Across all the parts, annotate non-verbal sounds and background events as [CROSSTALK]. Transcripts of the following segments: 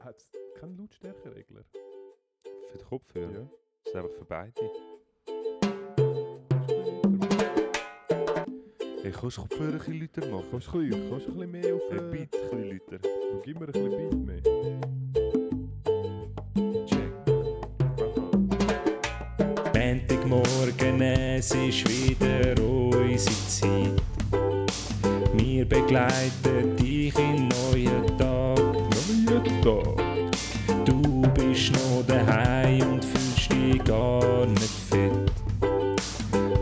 Hat es keinen Lautstärkeregler? Für den Kopfhörer? Ja. Das ist einfach für beide. Hey, kannst du Kopfhörer ein bisschen lauter machen? Kannst du ein bisschen- kannst du ein bisschen mehr auf... Ein Äh, Beat ein bisschen lauter. du gib mir ein bisschen Beat mehr. Check. Montagmorgen, es ist wieder unsere Zeit. Wir begleiten dich in neuen Tag. Tag. Du bist noch daheim und fühlst dich gar nicht fit.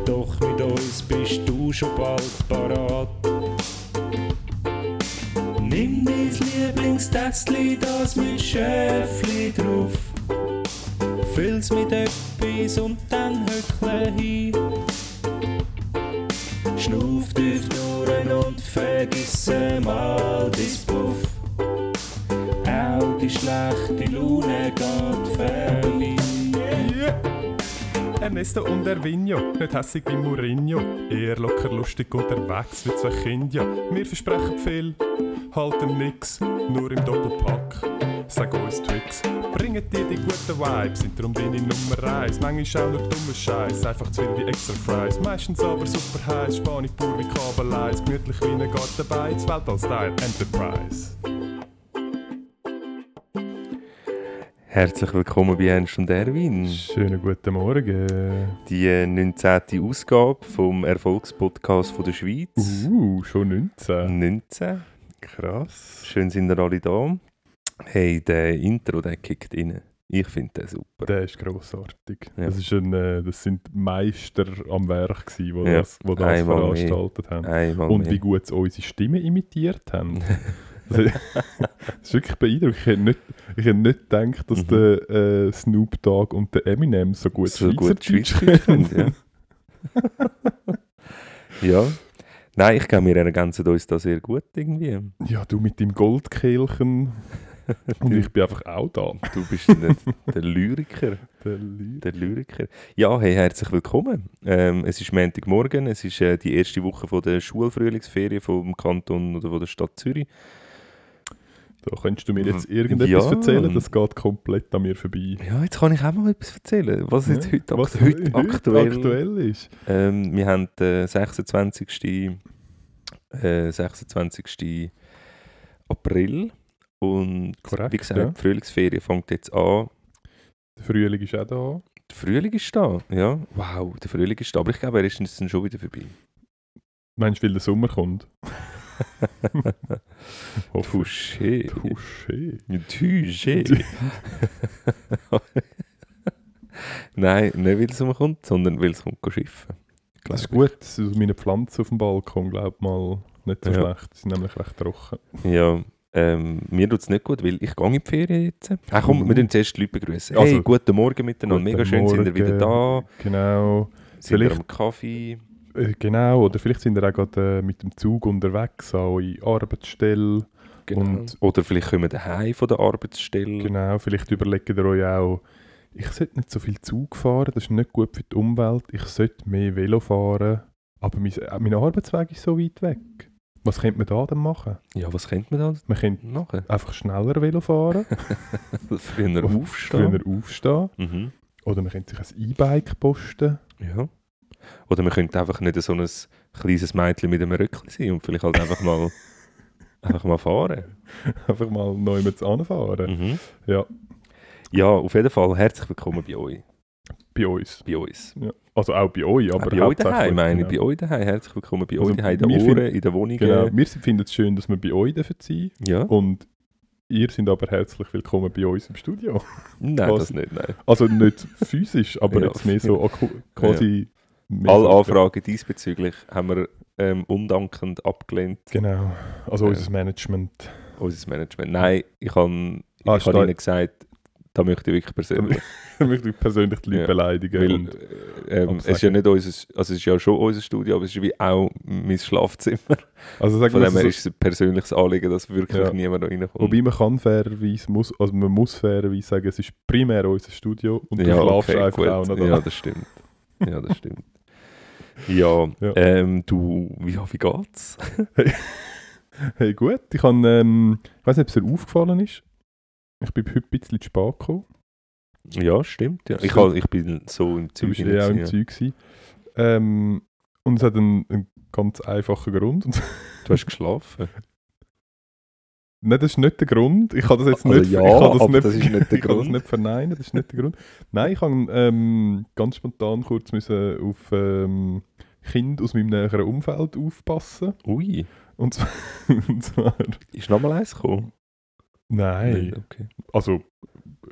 Doch mit uns bist du schon bald parat. Nimm dein Lieblingstässchen, das mit Schöffli drauf. Füll's mit etwas und Ernesto und Ervinho, nicht hässig wie Mourinho. Eher locker lustig unterwegs wie zwei Kinder. Wir versprechen viel, halten nix, nur im Doppelpack. Sag uns Tricks, bringen dir die guten Vibes, sind darum deine Nummer eins. Manchmal auch nur dummer Scheiß, einfach zu viel wie extra Fries. Meistens aber super heiß, Spanisch pur wie Kabeleis, gemütlich wie ein Gartenbeiz, Weltall-Style Enterprise. Herzlich willkommen bei Ernst und Erwin. Schönen guten Morgen. Die äh, 19. Ausgabe vom Erfolgspodcast von der Schweiz. Uh, schon 19. 19. Krass. Schön sind ihr alle da. Hey, der Intro, der kickt rein. Ich finde den super. Der ist grossartig. Ja. Das, ist ein, äh, das sind Meister am Werk, die Ja, das, das einmal mehr. veranstaltet haben. Einmal Und wie gut sie unsere Stimme imitiert haben. [LAUGHS] Also, [LAUGHS] das ist wirklich beeindruckend. Ich hätte nicht, ich hätte nicht gedacht, dass Mhm. der äh, Snoop Dogg und der Eminem so gut so Schweizerdeutsch können. Ja. [LAUGHS] ja. Nein, ich glaube, wir ergänzen uns da sehr gut irgendwie. Ja, du mit deinem Goldkehlchen. [LAUGHS] Und ich bin einfach auch da. Du bist der, Lyriker. Der Ly- Der Lyriker. Ja, hey, herzlich willkommen. Ähm, es ist Montagmorgen, es ist äh, die erste Woche von der Schulfrühlingsferien vom Kanton oder von der Stadt Zürich. Da könntest du mir jetzt Ja. irgendetwas erzählen, das geht komplett an mir vorbei. Ja, jetzt kann ich auch mal etwas erzählen, was jetzt Ja, heute, was akt heute aktuell, aktuell ist. Ähm, wir haben den 26. Äh, 26. April und Korrekt, wie gesagt, ja. die Frühlingsferien fängt jetzt an. Der Frühling ist auch da. Der Frühling ist da, ja. Wow, der Frühling ist da, aber ich glaube, er ist schon wieder vorbei. Meinst du, weil der Sommer kommt? [LAUGHS] [LAUGHS] Touché. Touché. Touché. [LAUGHS] Nein, nicht weil es umkommt, sondern weil es kommt schiffen. Das ist gut, das ist meine Pflanzen auf dem Balkon, glaub mal, nicht so Ja. schlecht. Die sind nämlich recht trocken. Ja, ähm, mir tut es nicht gut, weil ich gehe in die Ferien jetzt. Ach komm, wir tun zuerst die Leute begrüßen. Hey, Also, guten Morgen miteinander, guten mega schön, sind ihr wieder da. Morgen. Genau. Sind Vielleicht- am Kaffee? Äh, genau, oder vielleicht sind ihr auch gerade äh, mit dem Zug unterwegs an eure Arbeitsstelle. Genau. Und- Oder vielleicht kommen wir daheim von der Arbeitsstelle. Genau, vielleicht überlegt ihr euch auch, ich sollte nicht so viel Zug fahren, das ist nicht gut für die Umwelt, ich sollte mehr Velo fahren, aber mein, äh, mein Arbeitsweg ist so weit weg. Was könnte man da denn machen? Ja, was könnte man da Man könnte machen? einfach schneller Velo fahren, [LAUGHS] Früher Auf- aufstehen. früher aufstehen, Mhm. oder man könnte sich ein E-Bike posten. Ja. Oder man könnte einfach nicht so ein kleines Mädchen mit einem Röckchen sein und vielleicht halt einfach mal, [LAUGHS] einfach mal fahren. einfach mal neu mit anfahren. Mhm. Ja, Ja, auf jeden Fall herzlich willkommen bei euch. bei uns. Bei uns. Ja. Also auch bei euch, aber Aber bei euch daheim, meine ich. Bei euch daheim. Herzlich willkommen bei Also euch daheim. In den Ohren, finden- in den Wohnungen. Genau, wir finden es schön, dass wir bei euch dürfen sein Ja. und ihr sind aber herzlich willkommen bei uns im Studio. Nein, was- das nicht, nein. Also nicht physisch, aber [LAUGHS] Ja. jetzt mehr so quasi. Alle Anfragen diesbezüglich haben wir ähm, undankend abgelehnt. Genau, also Ja. unser Management. Unser Management. Nein, ich habe Ah, ich hab ihnen gesagt, da möchte ich wirklich persönlich. [LAUGHS] Da möchte ich persönlich die Leute Ja, beleidigen. Weil, und, äh, ähm, es ist ja nicht unser, also es ist ja schon unser Studio, aber es ist wie auch mein Schlafzimmer. also sagen Von dem her so, ist es ein persönliches Anliegen, dass wirklich Ja. niemand da reinkommt. Wobei man kann fairerweise, muss, also man muss fairerweise sagen, es ist primär unser Studio und du ja, schlafst okay, einfach gut. auch noch da. Ja, das stimmt. Ja, das stimmt. [LAUGHS] Ja, Ja. Ähm, du, wie, wie geht's? [LAUGHS] Hey gut, ich, kann, ähm, ich weiß nicht, ob es dir aufgefallen ist. Ich bin heute ein bisschen zu spät gekommen. Ja, stimmt. Ja. Ich, ich bin so im Du Zeug. bist ja auch im ja. Zeug gewesen. Ähm, und es hat einen, einen ganz einfachen Grund. Und Du hast geschlafen. [LAUGHS] Nein, das ist nicht der Grund. Ich kann das jetzt Also nicht, ja, ich kann das aber nicht, das ist nicht der [LAUGHS] ich kann das Grund. nicht verneinen, das ist nicht der Grund. Nein, ich habe ähm, ganz spontan kurz müssen auf ähm, Kinder aus meinem näheren Umfeld aufpassen. Ui, Und zwar, [LAUGHS] und zwar ist noch mal eins gekommen? nein, Okay. also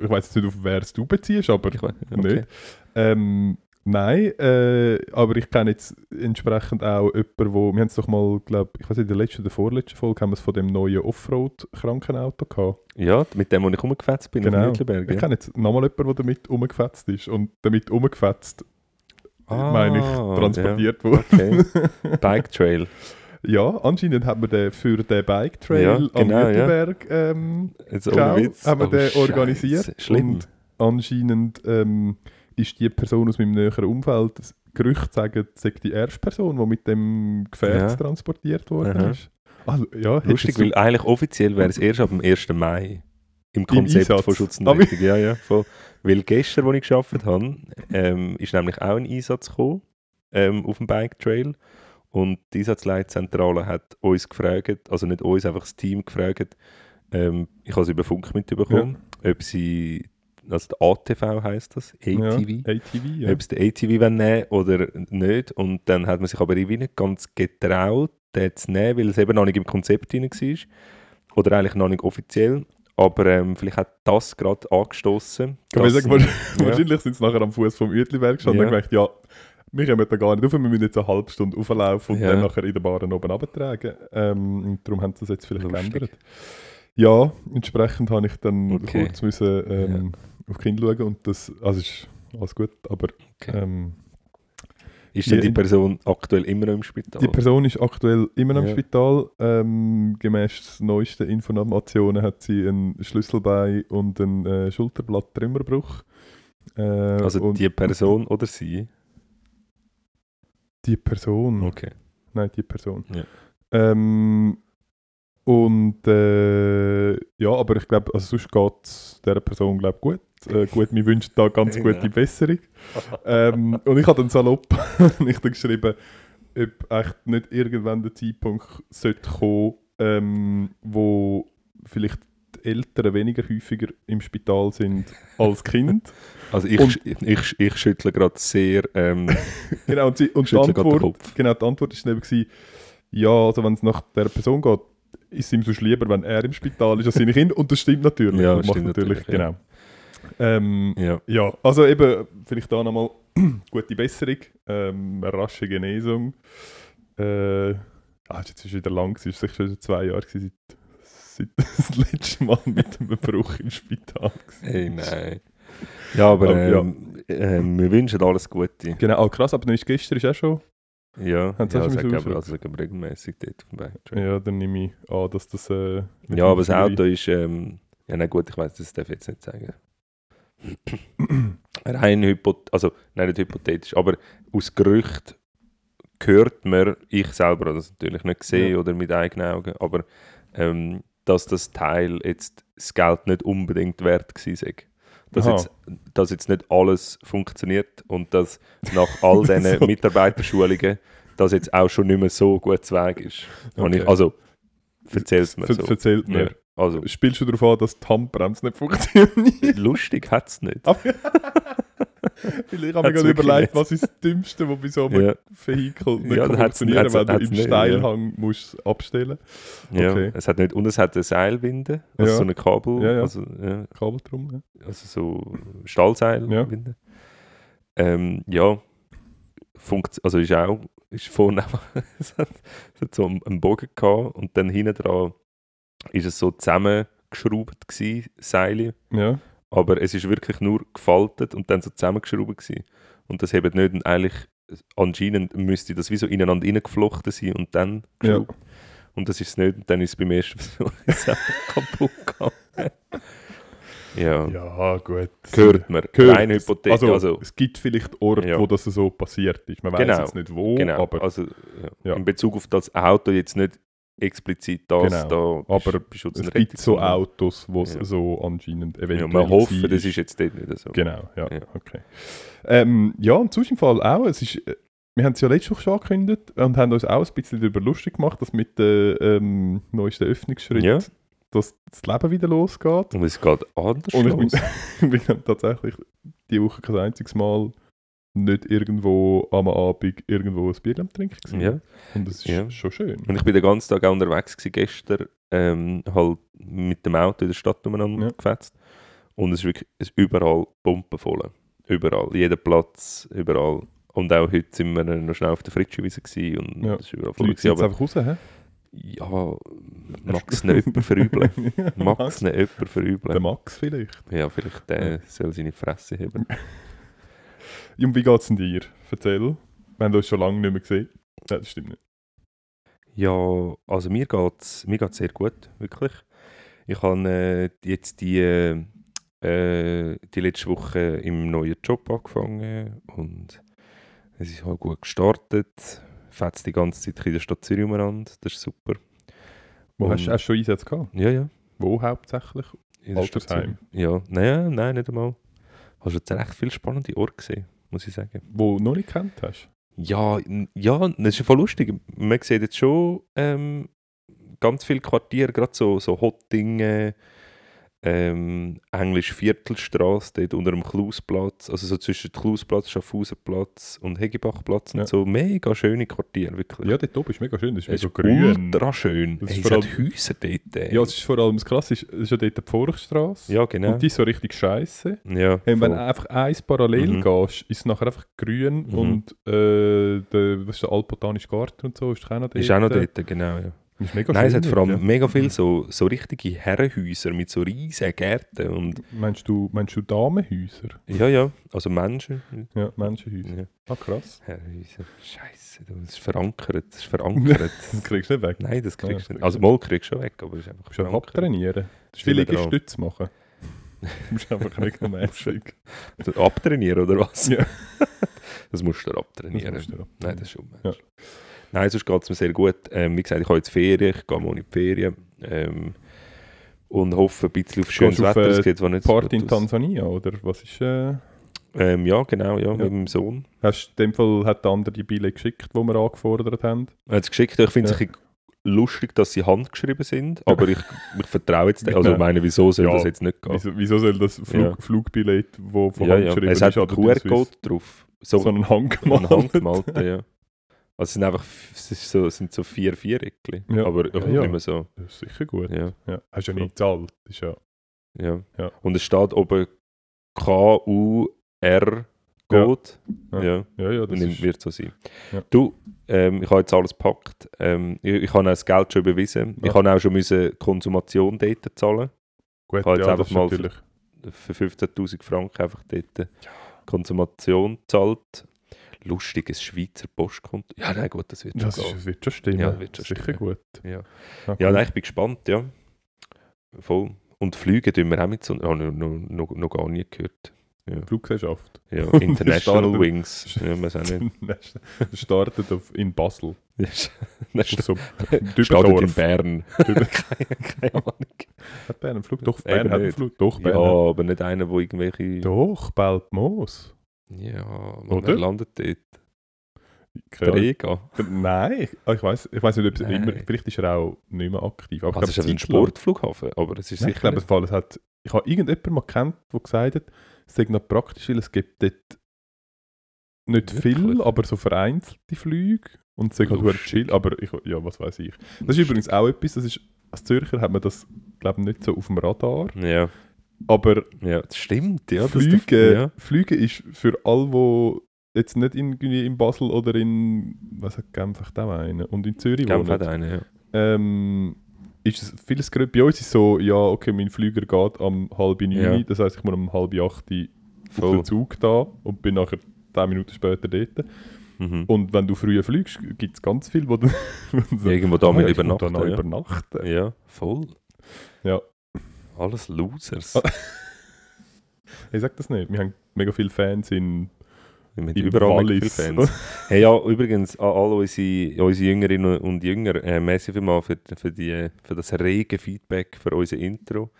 ich weiß jetzt nicht, auf wer es du beziehst, aber Ich weiß, nicht. Ähm, nein, äh, aber ich kenne jetzt entsprechend auch jemanden, wo, wir haben es doch mal, glaube ich, weiß nicht, in der letzten oder vorletzten Folge haben wir es von dem neuen Offroad-Krankenauto gehabt. Ja, mit dem, wo ich rumgefetzt bin, Genau. auf Mittelberg. Ich Ja. kenne jetzt nochmal jemanden, der damit umgefetzt ist und damit umgefetzt, meine ich, Ah, transportiert wurde. Okay. [LAUGHS] Bike Trail. Ja, anscheinend haben wir den für den Bike Trail Ja, am genau, ja. Ähm, Jetzt Genau, ohne Witz. haben wir aber den organisiert Schlimm. und anscheinend ähm, ist die Person aus meinem näheren Umfeld, das Gerücht sagen, sei die erste Person, die mit dem Gefährt Ja. transportiert worden Aha. ist. Also, ja, Lustig, weil eigentlich offiziell wäre es erst ab dem 1. Mai im Konzept Einsatz. von Schutz und Aber- Rettung. Ja, ja, voll. Weil gestern, als ich gearbeitet habe, ähm, ist nämlich auch ein Einsatz gekommen ähm, auf dem Bike Trail. Und die Einsatzleitzentrale hat uns gefragt, also nicht uns, einfach das Team gefragt, ähm, ich habe es über Funk mitbekommen, ob sie, also der ATV heisst das, ATV, Ja, ATV, ja. ob sie den ATV nehmen oder nicht. Und dann hat man sich aber irgendwie nicht ganz getraut, den zu nehmen, weil es eben noch nicht im Konzept drin war. Oder eigentlich noch nicht offiziell. Aber ähm, vielleicht hat das gerade angestoßen. Kann man sagen, [LAUGHS] ja. Wahrscheinlich sind sie nachher am Fuß vom Uetliberg gestanden Ja. und gedacht, ja, wir kommen da gar nicht rauf, wir müssen jetzt eine halbe Stunde auflaufen und Ja. dann nachher in der Bahn oben runtertragen. Ähm, und darum haben sie das jetzt vielleicht Lustig. geändert. Ja, entsprechend habe ich dann Okay. kurz müssen, ähm, auf die Kinder schauen und das, also ist alles gut, aber Okay. ähm, Ist denn Ja, die Person aktuell immer noch im Spital? die Person ist aktuell immer noch im Ja. Spital. Ähm, gemäß neuesten Informationen hat sie ein Schlüsselbein und einen äh, Schulterblatt-Trümmerbruch. Äh, also die Person oder sie? die Person. Okay. Nein, die Person. Ja. Ähm, und äh, ja, aber ich glaube, also sonst geht es dieser Person glaub, gut. Äh, gut, mir wünscht da ganz Ja. gute Besserung. ähm, und ich habe dann salopp [LAUGHS] nicht geschrieben, ob echt nicht irgendwann der Zeitpunkt sollte kommen, ähm, wo vielleicht die Eltern weniger häufiger im Spital sind als Kind. [LAUGHS] Also ich, Und- ich, ich, ich schüttle gerade sehr. Ähm, [LAUGHS] genau, und, sie, und die, Antwort, genau, die Antwort ist dann eben, gewesen, ja, also wenn es nach der Person geht, ist ihm sonst lieber, wenn er im Spital ist als seine Kinder. Und das stimmt natürlich. Ja, das macht stimmt natürlich, natürlich, ja. genau. Ähm, ja. ja, also eben, vielleicht da nochmal [CLEARS THROAT] gute Besserung, ähm, eine rasche Genesung. Äh, ah, jetzt ist es wieder lang, es ist sicher schon zwei Jahre seit, seit [LAUGHS] das letzte Mal mit einem Bruch im Spital. Hey, nein. Ja, aber Aber ja. ähm, ähm, wir wünschen alles Gute. Genau, oh, krass, aber dann ist gestern ist auch schon. Ja, Sie ja schon das müssen aber also, sagen wir regelmäßig dort auf dem Trail. Ja, dann nehme ich an, dass das. Äh, Ja, aber das Auto ist. Ähm, ja, na gut, ich weiß, das darf ich jetzt nicht sagen. [CLEARS THROAT] Rein hypothetisch, also nein, nicht hypothetisch, aber aus Gerücht hört man, ich selber habe das natürlich nicht gesehen Ja. oder mit eigenen Augen, aber ähm, dass das Teil jetzt das Geld nicht unbedingt wert gewesen sei. Dass Aha. jetzt, dass jetzt nicht alles funktioniert und dass nach all [LAUGHS] diesen So. Mitarbeiterschulungen das jetzt auch schon nicht mehr so gut Weg ist. Okay. Ich, also, erzähl's mir Ver so. Erzählt mir. Ja, also, Spielst du darauf an, dass die Handbremse nicht funktioniert? lustig hat es nicht. [LAUGHS] Weil ich habe mir gerade überlegt, was ist das Dümmste, was bei so einem Ja. Vehikel nicht Ja, hat's- funktionieren hat's- wenn du im nicht, ja. Steilhang musst abstellen Ja, Okay. es hat nicht, und es hat eine Seilwinde, also Ja. so eine Kabel, Ja, ja. Also, ja, Kabel drum. Ja. also so Stahlseilwinde. Ähm, ja, funkt, also ist auch, ist vorne einfach, [LAUGHS] es hat, es hat so einen Bogen gehabt und dann hinten dran ist es so zusammengeschraubt gewesen, Seile, ja. Aber es ist wirklich nur gefaltet und dann so zusammengeschraubt gewesen. Und das hebt nicht und eigentlich, anscheinend müsste das wie so ineinander reingeflochten sein und dann Ja. geschraubt. Und das ist es nicht und dann ist es beim ersten [LAUGHS] Versuch kaputt gegangen. [LAUGHS] ja. Ja, gut. Gehört man. Gehört. Rein. Also, Also, es gibt vielleicht Orte, Ja. wo das so passiert ist. Man weiß Genau. jetzt nicht wo, genau. aber also, ja. Ja. In Bezug auf das Auto jetzt nicht explizit das Genau. da Aber bei Schutz Es gibt so. Autos, wo es Ja. so anscheinend eventuell Ja, man hofft, gewesen das ist jetzt dort nicht so. Genau, ja, Ja. okay. Ähm, ja, und sonst im Fall auch, es ist, äh, wir haben es ja letzte Woche schon angekündigt und haben uns auch ein bisschen darüber lustig gemacht, dass mit dem ähm, neuesten Öffnungsschritt Ja. dass das Leben wieder losgeht. Und es geht anders Und ich bin, [LAUGHS] los. bin tatsächlich die Woche kein einziges Mal nicht irgendwo am Abend irgendwo ein Bier am Trinken gewesen. Ja. Und das ist Ja. schon schön. Und ich bin den ganzen Tag auch unterwegs gewesen, gestern, ähm, halt mit dem Auto in der Stadt umeinander Ja. gefetzt. Und es ist wirklich es ist überall pumpenvoll. Überall, jeder Platz, überall. Und auch heute sind wir noch schnell auf der Fritschiwiese gewesen und Ja. es ist überall Die voll. Leute gewesen. sind Aber einfach raus, hä? ja, mag es nicht jemand verübeln. [LAUGHS] Mag es nicht jemand Der verübeln. Max vielleicht. Ja, vielleicht der soll seine Fresse haben. Und wie geht es denn dir? Erzähl. Wir haben uns schon lange nicht mehr gesehen. Das stimmt nicht. Ja, also mir geht es mir geht's sehr gut, wirklich. Ich habe äh, jetzt die, äh, die letzte Woche im neuen Job angefangen und es ist halt gut gestartet. Fetzt die ganze Zeit in der Stadt Zürich umeinander, das ist super. Wo Und- hast du schon Einsätze gehabt? Ja, ja. Wo hauptsächlich? in der Stadt Altersheim? Zürich. Ja, nein, nein, nicht einmal. Hast du jetzt recht viele spannende Orte gesehen, muss ich sagen. Wo du noch nicht kennt hast? Ja, ja, das ist ja voll lustig. Man sieht jetzt schon ähm, ganz viele Quartiere, gerade so, so Hottingen, ähm, Englisch Viertelstraße, dort unter dem Klausplatz, also so zwischen Klausplatz, Schaffhausenplatz und Hegebachplatz und Ja. so. Mega schöne Quartiere, wirklich. Ja, dort oben ist mega schön. Das ist es ist grün. ultra schön. Das Hey, ist es vor hat Häuser dort. ey. Ja, es ist vor allem das Krasse, ist, es ist ja dort die Forststraße. ja, genau. Und die ist so richtig scheiße. ja, Hey, wenn du einfach eins parallel Mhm. gehst, ist es nachher einfach grün Mhm. und äh, der, was ist der Altbotanische Garten und so ist auch noch dort. ist auch noch dort, genau. Ja. Nein, es hat vor allem dort, mega viele so, so richtige Herrenhäuser mit so riesigen Gärten und ja. Meinst du, meinst du Damenhäuser? ja, ja, also Menschen. Ja, Menschenhäuser. Ja. Ah, krass. Herrenhäuser. Scheiße, das ist verankert. Das ist verankert. [LAUGHS] Das kriegst du nicht weg. Nein, das kriegst Ja, du das nicht. Also mal kriegst du schon weg, aber es ist einfach verankert. abtrainieren. Dran. Liegestütze machen. [LAUGHS] Du musst einfach regelmäßig. Abtrainieren oder was? Ja. [LAUGHS] Das musst du dir Das abtrainieren. musst du ab- Nein, das ist schon Ja. Nein, sonst geht es mir sehr gut. Ähm, wie gesagt, ich habe jetzt Ferien, ich gehe morgen in die Ferien. Ähm, und hoffe ein bisschen auf schönes auf, Wetter. Es äh, nicht Party in aus. Tansania, oder was ist... Äh, Ähm, ja, genau, ja, mit Ja. meinem Sohn. hast du in dem Fall hat der andere die Bille geschickt, die wir angefordert haben? Er hat es geschickt. Ich finde es Ja. ein bisschen lustig, dass sie handgeschrieben sind, aber ich, [LAUGHS] ich vertraue jetzt nicht. Also ich meine, wieso soll Ja. das jetzt nicht gehen? Wieso, wieso soll das Flug, Ja. Flugbillett, das von ja, Hand ja. Es hat ist, einen Swiss, QR-Code drauf. So, so einen ein handgemalten? handgemalten, ja. Also es sind einfach es ist so, es sind so vier Viereckchen. Ja. Aber Ja, ja, nicht mehr so. Das ist sicher gut. Ja, Ja. Hast ja nicht gezahlt. Ist ja... ja. Ja. Und es steht oben K-U-R Code. Ja. Ja. Ja, ja, das Und wird so sein. Ja. Du, ähm, ich habe jetzt alles gepackt. Ähm, ich, ich habe auch das Geld schon überwiesen. Ich habe auch schon müssen Konsumation dort zahlen. Gut, ich habe jetzt einfach mal natürlich... Für 15'000 Franken einfach dort Konsumation zahlt. Lustiges Schweizer Postkonto. Ja, nein, gut, das wird schon Das, ist, das wird schon stimmen. Ja, wird schon sicher stimmen. gut. Ja. Ah, Ja, nein, ich bin gespannt, ja. Voll. Und Fliegen tun wir auch mit so... Oh, noch, noch, noch, gar nie gehört. Fluggesellschaft. Ja, [LAUGHS] International startet- Wings. Ja, wir sind nicht. Das startet auf, in Basel. [LAUGHS] So [LAUGHS] startet in. Bern. Keine Ahnung. Hat Bern einen Flug? Doch, Eben Bern hat einen. Flug. Doch, Bern Ja, aber nicht einer, wo irgendwelche... Doch, Beltmoos. Ja, Oder? landet dort. Keine. Rega. Nein, ah, ich weiß ich weiss nicht, ob es Nein. immer, vielleicht ist er auch nicht mehr aktiv. Aber Also es ich ist ein glaube, Sportflughafen, aber es ist Nein, ich sicher glaube, nicht... im Fall, es hat, ich habe irgendjemanden mal kennt, der gesagt hat, es sei noch praktisch, weil es gibt dort nicht Wirklich? viel, aber so vereinzelte Flüge und es sei halt verdammt chill, aber ich, ja, was weiß ich. Das ist übrigens auch etwas, das ist, als Zürcher hat man das, glaube ich, nicht so auf dem Radar, Ja, aber ja, das stimmt. Ja, das Flüge, ja. Flüge ist für alle, die jetzt nicht irgendwie in Basel oder in, was hat Genf echt auch einen, und in Zürich Genf wohnen, hat einen, ja. ähm, ist es vieles größer. Bei uns ist so, ja, okay, mein Flüger geht am halb neun, Ja. das heisst, ich muss um halb acht auf Voll. den Zug da und bin nachher 10 Minuten später dort. Mhm. Und wenn du früher fliegst, gibt es ganz viel, wo du [LAUGHS] wo du Irgendwo da ah, übernachten. ja. übernachten. ja, voll. Ja. Alles Losers. Ah. [LAUGHS] Ich sag das nicht. Wir haben mega viele Fans in Im überall Wallis. Fans. [LAUGHS] hey, ja, übrigens, an alle unsere, unsere Jüngerinnen und Jünger, äh, merci vielmals für, für, die, für das rege Feedback für unser Intro.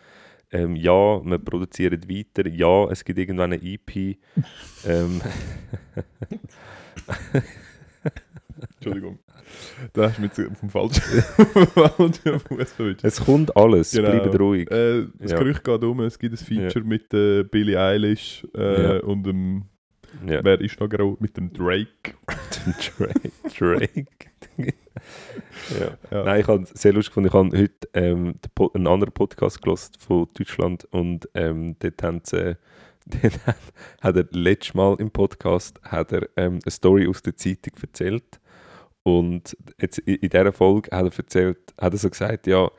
Ähm, ja, wir produzieren weiter. Ja, es gibt irgendwann eine EP. [LAUGHS] ähm, Entschuldigung. Da hast du mich jetzt auf dem falschen, [LAUGHS] Fuß es kommt alles, Genau. bleibt ruhig. Äh, das Ja. Gerücht geht um, es gibt ein Feature mit äh, Billie Eilish äh, Ja. und dem, Ja. wer ist noch genau, mit dem Drake. Drake. Drake. [LAUGHS] ja. Ja. Nein, ich habe es sehr lustig gefunden. Ich habe heute ähm, einen anderen Podcast gelesen von Deutschland und ähm, dort haben sie, [LAUGHS] hat er letztes Mal im Podcast hat er, ähm, eine Story aus der Zeitung erzählt und jetzt in, dieser Folge hat er erzählt, hat er so gesagt, ja,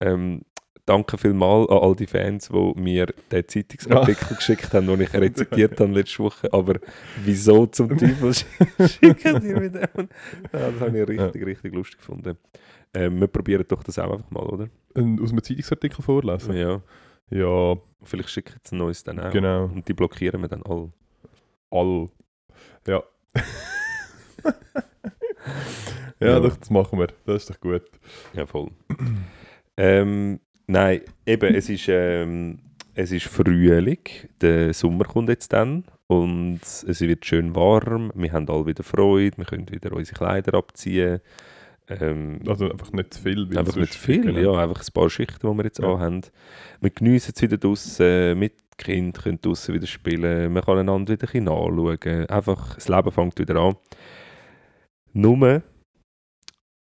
ähm, danke vielmals an all die Fans, die mir den Zeitungsartikel geschickt haben, den ich [LAUGHS] rezitiert habe letzte Woche, aber wieso zum [LAUGHS] Teufel sch- schicken die mir den? Ja, das habe ich richtig, richtig lustig gefunden. Ähm, wir probieren doch das auch einfach mal, oder? Aus einem Zeitungsartikel vorlesen. Ja. Ja, Vielleicht schicken sie ein neues dann auch. genau. Und die blockieren wir dann alle. All. Ja. [LAUGHS] ja, Ja. Doch, das machen wir. Das ist doch gut. Ja, voll. ähm, nein, eben, es ist, ähm, es ist Frühling, der Sommer kommt jetzt dann und es wird schön warm, wir haben alle wieder Freude, wir können wieder unsere Kleider abziehen. Ähm, Also einfach nicht zu viel. einfach nicht zu viel, genau. ja, einfach ein paar Schichten, die wir jetzt Ja. anhaben. Wir geniessen es wieder draußen mit Kind, können draußen wieder spielen, man kann einander wieder ein bisschen anschauen. Einfach, das Leben fängt wieder an. Nur,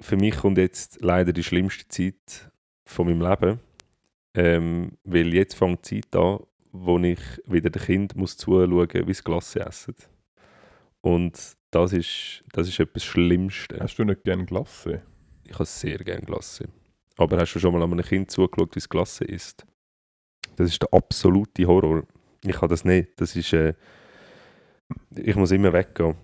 für mich kommt jetzt leider die schlimmste Zeit von meinem Leben, ähm, weil jetzt fängt die Zeit an, wo ich wieder dem Kind muss zuschauen muss, wie sie Glasse essen. Und das ist, das ist etwas Schlimmste. Hast du nicht gerne Glasse? Ich habe sehr gerne Glasse. Aber hast du schon mal an einem Kind zugeschaut, wie es Glasse isst? Das ist der absolute Horror. Ich habe das nicht. Das ist. Äh, ich muss immer weggehen.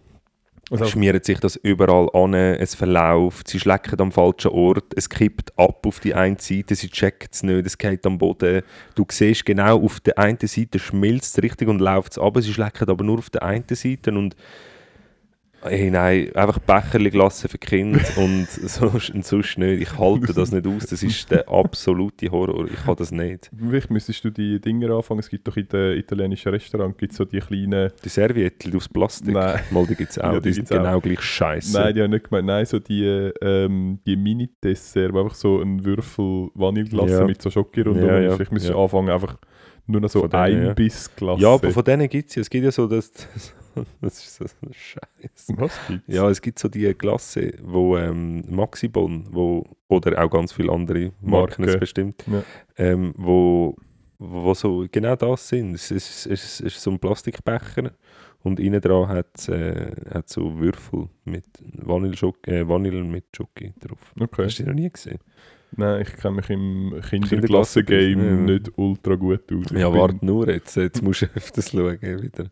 Also, Schmieren sich das überall an, es verläuft, sie schlecken am falschen Ort, es kippt ab auf die eine Seite, sie checkt es nicht, es geht am Boden. Du siehst genau, auf der einen Seite schmilzt es richtig und läuft es ab, sie schlecken aber nur auf der einen Seite und Hey, nein, einfach Becherli Glasse für Kinder [LAUGHS] und sonst, und sonst nicht. Ich halte das nicht aus. Das ist der absolute Horror. Ich kann das nicht. Vielleicht müsstest du die Dinger anfangen. Es gibt doch in den italienischen Restaurants gibt's so die kleinen. Die Servietten aus Plastik, Nein. mal die gibt es [LAUGHS] auch. Ja, die, die sind gibt's auch. genau gleich scheiße. Nein, die habe ich nicht gemeint. Nein, so die, ähm, die Mini-Dessert, einfach so ein Würfel Vanilleglasse Ja. mit so Schoki rundum Ja, ja, Ich müsste ja. anfangen, einfach nur noch so ein. Biss Glasse. ja, aber von denen gibt es ja. Es gibt ja so das. Das [LAUGHS] ist so scheiße. Was gibt's? Ja, es gibt so die Glasse, wo ähm, Maxibon, wo, oder auch ganz viele andere Marken es bestimmt, Ja. ähm, wo, wo so genau das sind. Es ist, es ist, es so ein Plastikbecher und innen dran hat äh, hat so Würfel mit Vanilleschoki, äh, Vanille mit Schoki drauf. Okay. Hast du die noch nie gesehen? Nein, ich kenne mich im Kinderklasse- Kinderklasse-Game Ja. nicht ultra gut aus. Ich Ja, warte nur jetzt. Jetzt musst du [LAUGHS] öfters schauen wieder.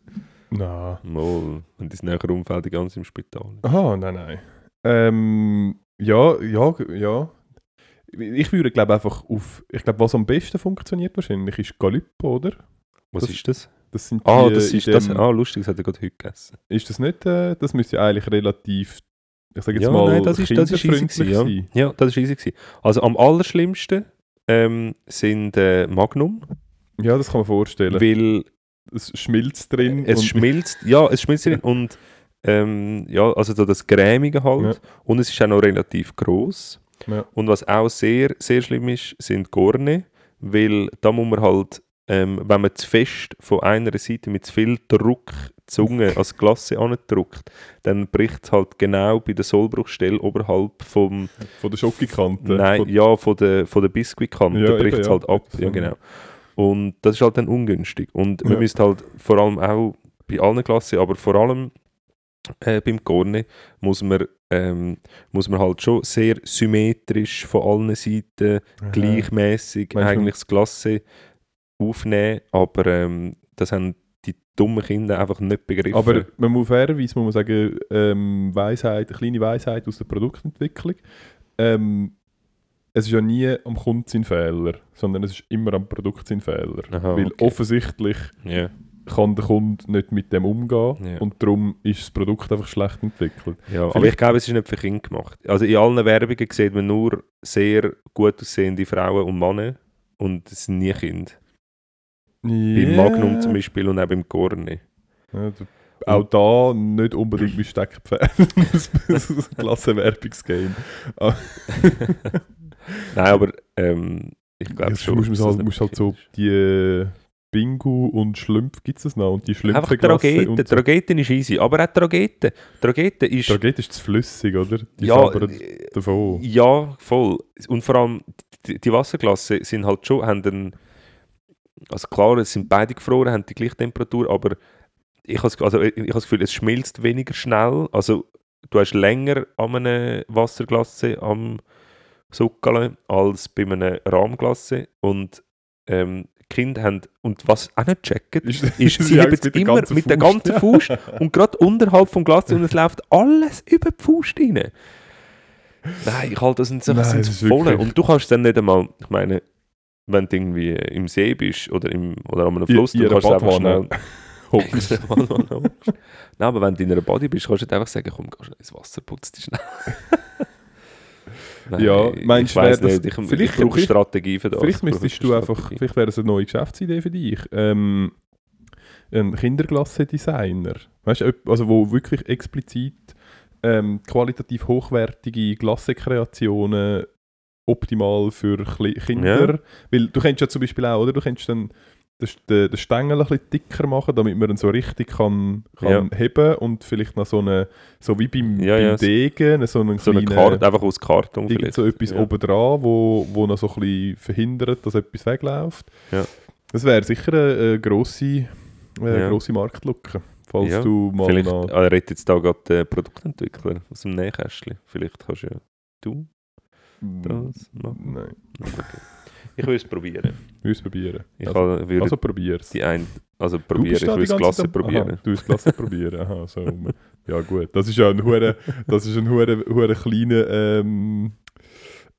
Nein. Mal. Und das nähere Umfeld die ganze im Spital. Aha, nein, nein. Ähm, ja, ja, ja. Ich würde glaube einfach auf, ich glaube, was am besten funktioniert wahrscheinlich ist Galuppo, oder? Was Das- ist das? Das sind Ah, die, das ist das. dem- Ah, lustig, das hat er gerade heute gegessen. Ist das nicht, äh, das müsste ja eigentlich relativ, ich sage jetzt Ja, mal, nein, das ist, das ist easy gewesen, ja. ja, das ist easy gewesen. Also am allerschlimmsten ähm, sind äh, Magnum, ja. ja, das kann man vorstellen. weil es schmilzt drin. es schmilzt, ja, es schmilzt drin und ähm, ja, also so das Cremige halt Ja. und es ist auch noch relativ groß. Ja. Und was auch sehr, sehr schlimm ist, sind Gorne, weil da muss man halt, ähm, wenn man zu fest von einer Seite mit zu viel Druck die Zunge als Glasse andrückt, dann bricht es halt genau bei der Sollbruchstelle oberhalb vom, Von der Schokokante. nein, Von, ja, von der, von der Biskuitkante Ja, bricht es halt ab. Ja, genau. Und das ist halt dann ungünstig. Und man Ja. müsste halt vor allem auch bei allen Klassen, aber vor allem äh, beim Corne muss man, ähm, muss man halt schon sehr symmetrisch von allen Seiten Aha. gleichmäßig eigentlich das Klasse aufnehmen, aber ähm, das haben die dummen Kinder einfach nicht begriffen. Aber man muss fairerweise muss man sagen, ähm, Weisheit, eine kleine Weisheit aus der Produktentwicklung. Ähm, es ist ja nie am Kunden sein Fehler, sondern es ist immer am Produkt sein Fehler. Aha, Weil okay. offensichtlich ja. kann der Kunde nicht mit dem umgehen Ja. und darum ist das Produkt einfach schlecht entwickelt. Ja, aber ich glaube, es ist nicht für Kinder gemacht. Also in allen Werbungen sieht man nur sehr gut aussehende Frauen und Männer und es sind nie Kinder. Beim Magnum zum Beispiel und auch beim Corny. Ja, auch da nicht unbedingt mein Steckenpferd. [LAUGHS] das ist ein Klassenwerbungsgame. [LAUGHS] [LAUGHS] Nein, aber ähm, ich glaube schon. musst du dass halt, musst halt so die äh, Bingo und Schlümpf gibt es noch und die Schlümpfe Einfach Trageten. Trageten ist easy, aber auch Trageten. Trageten ist... Tragete ist zu flüssig, oder? Die ja, äh, davon. ja, voll. Und vor allem, die, die Wasserklassen sind halt schon, haben einen, also klar, es sind beide gefroren, haben die gleiche Temperatur, aber ich habe also ich, ich habe das Gefühl, es schmilzt weniger schnell. Also du hast länger an einer Wasserglasse am Suckerle als bei einem Rahmglasse und ähm, die Kinder haben, und was auch nicht checken, ist, [LAUGHS] sie haben es immer mit der ganzen Faust [LAUGHS] und gerade unterhalb vom Glas und es läuft alles über die Faust rein. Nein, ich halte das sind so voll. Und du kannst dann nicht einmal, ich meine, wenn du irgendwie im See bist oder, im, oder an einem In- Fluss, in du kannst einfach schnell... [LAUGHS] Nein, aber wenn du in einer Body bist, kannst du nicht einfach sagen, komm, geh schnell ins Wasser, putz dich schnell. Nein, Ja, meinst du, das- nicht, ich, vielleicht- ich brauche Strategie für das. Vielleicht müsstest du einfach, Strategie. vielleicht wäre es eine neue Geschäftsidee für dich. Ähm, ein Kinderklasse-Designer. Weißt du, also wo wirklich explizit ähm, qualitativ hochwertige Klassenkreationen optimal für Kinder. Weil du kennst ja zum Beispiel auch, oder? Du kannst dann den, den, den Stängel ein bisschen dicker machen, damit man ihn so richtig kann, kann heben und vielleicht noch so eine, so wie beim, Ja, beim ja, Degen, so einen So eine kleinen- Karte, einfach aus Karton vielleicht. so etwas ja. obendran, wo, wo noch so ein bisschen verhindert, dass etwas wegläuft. Ja. Das wäre sicher eine, eine grosse, eine Ja. grosse Marktlücke, falls Ja, du mal Vielleicht noch... ah, redet jetzt da gerade der Produktentwickler aus dem Nähkästchen. Vielleicht kannst ja du das machen. Nein, Okay. Ich will es probieren. wir es probieren. Ich also, würde also probier's. die ein, also probieren, ich will Zeit am- probieren. Aha, du willst Glas probieren. [LAUGHS] Aha, so. Ja gut, das ist ja ein hure, das ist ein hure, hure kleiner ähm,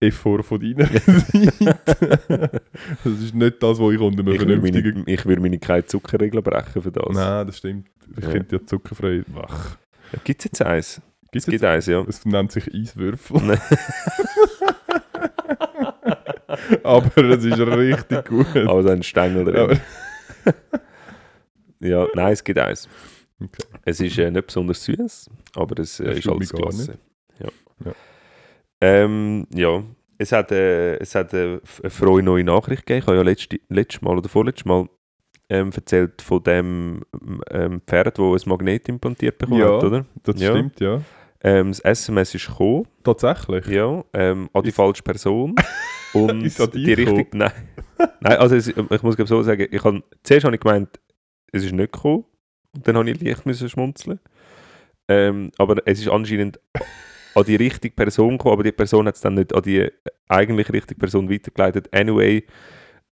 Effort von deiner [LAUGHS] Seite. das ist nicht das, was ich unter einem Ich würde vernünftigen meine, ich würde meine keine Zuckerregeln brechen für das. Nein, das stimmt. Ich Ja. finde ja zuckerfrei. Ach, Gibt es jetzt eins? gibt's Es gibt eins, ja. es nennt sich Eiswürfel. [LAUGHS] [LAUGHS] Aber es ist richtig gut. Aber so ein Stängel drin. Ja, nein, es gibt eins. Okay. Es ist äh, nicht besonders süß, aber es äh, ist alles gar Klasse. Ja. Ja. Ähm, ja. Es hat, äh, es hat äh, eine frohe neue Nachricht gegeben. Ich habe ja letzte, letztes Mal oder vorletztes Mal ähm, erzählt von dem ähm, Pferd, das ein Magnet implantiert bekommen Ja. hat, oder? Das Ja. stimmt, ja. Ähm, das SMS ist gekommen, Tatsächlich. ja, ähm, an die Ist- falsche Person. [LAUGHS] Und [LAUGHS] die Richtung, nein. nein, also es, ich muss so sagen, ich hab, zuerst habe ich gemeint, es ist nicht gekommen. Und dann habe ich leicht müssen schmunzeln. Ähm, aber es ist anscheinend an die richtige Person gekommen, aber die Person hat es dann nicht an die eigentlich richtige Person weitergeleitet. Anyway,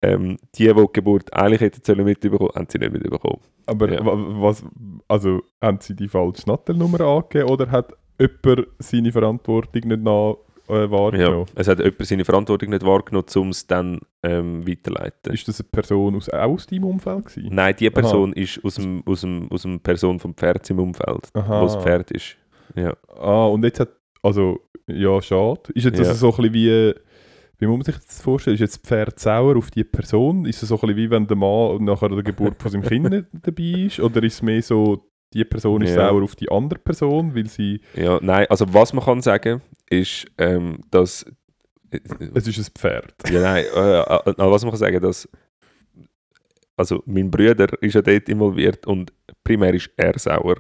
ähm, die, die die Geburt eigentlich hätten sollen mitbekommen, haben sie nicht mitbekommen. Aber Ja. wa- was, also haben sie die falsche Nattelnummer angegeben oder hat jemand seine Verantwortung nicht nach, äh, Ja, wahrgenommen? es hat jemand seine Verantwortung nicht wahrgenommen, um es dann ähm, weiterzuleiten. Ist das eine Person aus, auch aus deinem Umfeld gewesen? Nein, die Person ist aus dem, aus dem, aus dem Person vom Pferd im Umfeld, Aha. wo das Pferd ist. Ja. Ah, und jetzt hat, also, ja, schade. Ist jetzt Ja. also so ein bisschen wie, wie muss man sich das vorstellen? Ist jetzt das Pferd sauer auf die Person? Ist es so ein bisschen wie wenn der Mann nach der Geburt von seinem Kind nicht dabei ist? Oder ist es mehr so, die Person ist Ja. sauer auf die andere Person, weil sie, ja, nein, also was man kann sagen, ist, ähm, dass... es ist ein Pferd? Ja, nein, äh, äh, äh, was man kann sagen, dass... Also mein Bruder ist ja dort involviert und primär ist er sauer.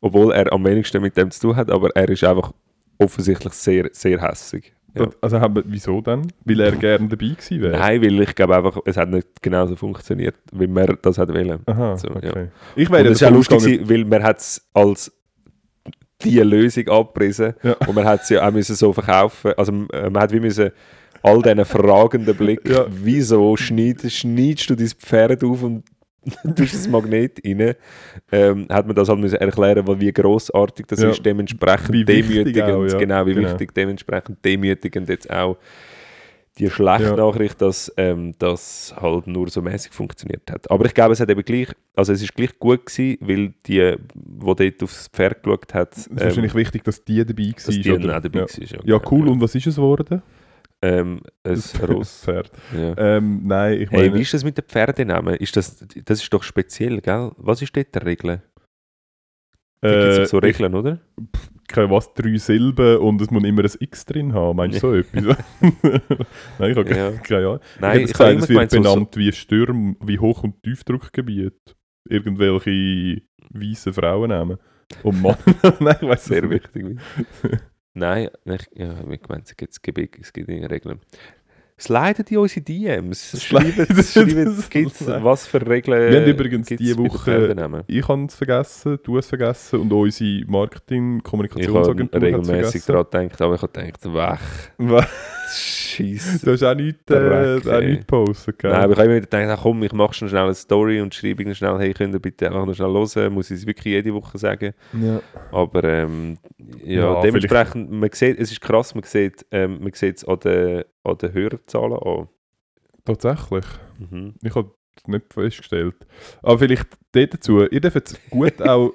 Obwohl er am wenigsten mit dem zu tun hat, aber er ist einfach offensichtlich sehr, sehr hässig. Ja. Also haben wieso dann? Weil er gerne dabei gewesen wäre? Nein, weil ich glaube einfach, es hat nicht genauso funktioniert, wie man das hat wollen. Aha, So, ja. okay. Ich Und wäre das ist auch lustig, gewesen, weil man hat es als die Lösung abgerissen Ja. und man hat sie auch müssen so verkaufen. Also äh, man hat wie müssen all diesen fragenden Blick, Ja. wieso schneidest, schneidest du dein Pferd auf und [LAUGHS] tust das Magnet rein, ähm, hat man das halt müssen erklären, weil wie grossartig das Ja. ist, dementsprechend demütigend, auch, ja. genau, wie Genau. wichtig, dementsprechend demütigend jetzt auch die schlechte Ja. Nachricht, dass ähm, das halt nur so mäßig funktioniert hat. Aber ich glaube, es hat eben gleich, also es ist gleich gut gewesen, weil die, die dort aufs Pferd geschaut hat, Es ist wahrscheinlich wichtig, dass die dabei war. dass die oder? auch dabei ja. war. Ja, ja, genau, cool. Und was ist es geworden? Ähm, ein Ross. [LAUGHS] Pferd. Ja. Ähm, nein, ich Hey, meine... wie ist das mit den Pferdenamen? Ist das, das ist doch speziell, gell? Was ist dort der Regel? Da gibt es äh, so Regeln, oder? Keine was, drei Silben und es muss immer ein X drin haben. Meinst du so etwas? [LAUGHS] Nein, ich habe Ja. keine Ahnung. Nein, ich habe gesagt, es wird gemeint, so, benannt wie Stürme, wie Hoch- und Tiefdruckgebiet. Irgendwelche weißen Frauennamen. Und Mann. [LAUGHS] Nein, ich weiß sehr wichtig. Nein, ich, ja, ich gemeint, es gibt, gibt, es gibt Regeln. Slidet in unsere DMs. Schreibt, [LAUGHS] Slidet- schreibt gibt's, was für Regeln Wir haben übrigens diese Woche-? Ich habe es vergessen, du hast es vergessen und unsere Ich habe Marketing-Kommunikationsagentur hat es regelmäßig daran gedacht, aber ich habe gedacht, weg. Was? Scheisse. [LAUGHS] Du hast auch nichts, äh, nichts gepostet, gell? Nein, aber ich habe immer gedacht, ach komm, ich mache schon schnell eine Story und schreibe ihnen schnell, hey, könnt ihr bitte einfach noch schnell hören, muss ich es wirklich jede Woche sagen. ja. Aber ähm, ja, Ja, dementsprechend, man sieht, es ist krass, man sieht ähm, man sieht es an den, an den Hörerzahlen an. Tatsächlich. Mhm. Ich habe es nicht festgestellt. Aber vielleicht dort dazu. Ihr dürft [LAUGHS] jetzt gut auch...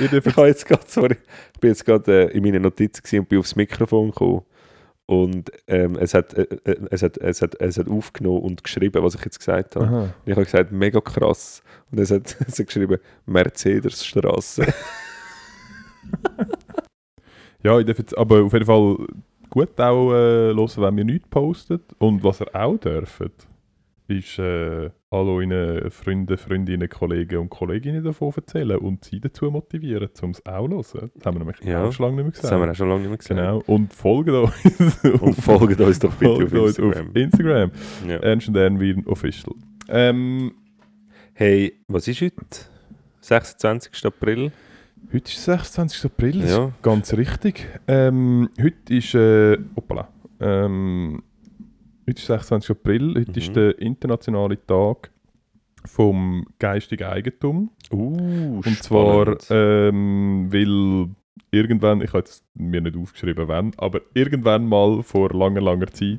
Ich habe jetzt gerade, sorry, ich bin jetzt gerade äh, in meinen Notizen gewesen und bin aufs Mikrofon gekommen. Und ähm, es, hat, äh, äh, es, hat, es, hat, es hat aufgenommen und geschrieben, was ich jetzt gesagt habe. Aha. Und ich habe gesagt, mega krass. Und es hat, [LAUGHS] es hat geschrieben, Mercedesstraße. [LAUGHS] Ja, ich darf jetzt aber auf jeden Fall gut auch äh, hören, wenn wir nichts postet. Und was ihr auch dürft, ist äh, alle euren Freunde, Freundinnen, Kollegen und Kolleginnen davon erzählen und sie dazu motivieren, um es auch zu hören. Das haben wir nämlich Ja, auch schon lange nicht mehr Das gesagt. haben wir auch schon lange nicht mehr gesagt. Genau. Und folgt uns. [LAUGHS] Und folgt uns doch bitte auf Instagram. auf Instagram. Ja. Ernst und Ernwin Official. Ähm, Hey, was ist heute? 26. April. Heute ist 26. April. das Ja. Ganz richtig. Ähm, heute ist. Äh, hoppala. Ähm, heute ist 26. April. Heute Mhm. ist der internationale Tag vom geistigen Eigentum. Uh, Und zwar, ähm, weil irgendwann, ich habe jetzt mir nicht aufgeschrieben, wann, aber irgendwann mal vor langer, langer Zeit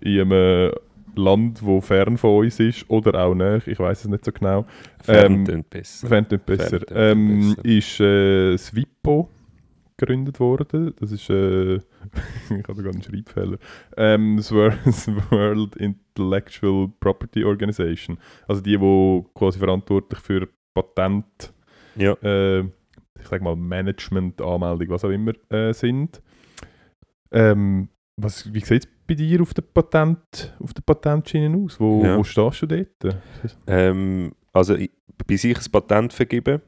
in einem Land, wo fern von uns ist oder auch nicht, ich weiß es nicht so genau, ähm, ähm, besser. Nicht besser. Fände Ähm, besser. ist äh, das WIPO gegründet worden. Das ist, äh, [LAUGHS] ich habe sogar einen Schreibfehler. Ähm, das Wor- [LAUGHS] das World Intellectual Property Organization. Also die, die quasi verantwortlich für Patent, Ja. äh, ich sag mal Management, Anmeldung, was auch immer äh, sind. Ähm, was, wie sieht es bei dir auf der Patent, auf der Patentschiene aus? Wo, Ja. wo stehst du dort? Ähm, also i- bis ich ein Patent vergebe,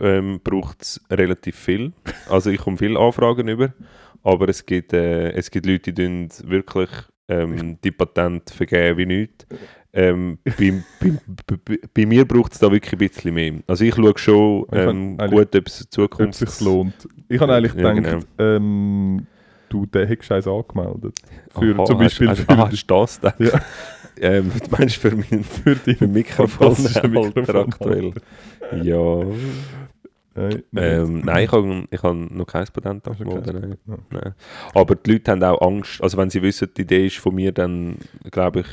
ähm, braucht es relativ viel. Also ich komme viele Anfragen über, aber es gibt, äh, es gibt Leute, die tun wirklich ähm, die Patente vergeben wie nichts. Ähm, bei, bei, bei, mir braucht es da wirklich ein bisschen mehr. Also ich schaue schon Ich ähm, kann gut, ob es in ob Zukunft es sich lohnt. Ich habe eigentlich Ja, gedacht, ähm, du, du eins angemeldet. Für, Aha, zum Beispiel hast, für, hast, aha, hast du das gedacht? Ja. [LAUGHS] Ähm, du meinst für mein [LAUGHS] für die für Mikrofon fantastische aktuell? Ja. Nein, Ähm, nein, ich habe ich hab noch kein Patent angemeldet. Nein. Ja. Nein. Aber die Leute haben auch Angst. Also wenn sie wissen, die Idee ist von mir, dann glaube ich,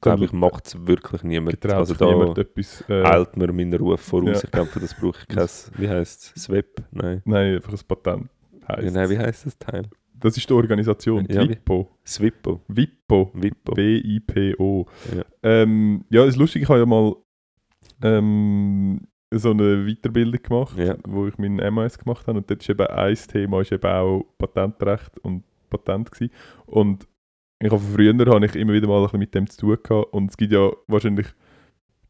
glaub ich macht es wirklich niemand. Getraut Also da niemand etwas... Äh, eilt mir meinen Ruf voraus. Ja. Ich glaube, das brauche ich kein, [LAUGHS] wie heisst es, SWEP? Nein. nein, einfach ein Patent. Ja, Heisst. nein, wie heisst das Teil? Das ist die Organisation, Ja, wie- WIPO. SWIPO. WIPO. WIPO. W-I-P-O. Ja. Ähm, ja, das ist lustig, ich habe ja mal ähm, so eine Weiterbildung gemacht, Ja. wo ich meinen MAS gemacht habe und dort ist eben ein Thema ist eben auch Patentrecht und Patent gewesen. Und ich habe von früher habe ich immer wieder mal ein bisschen mit dem zu tun gehabt und es gibt ja wahrscheinlich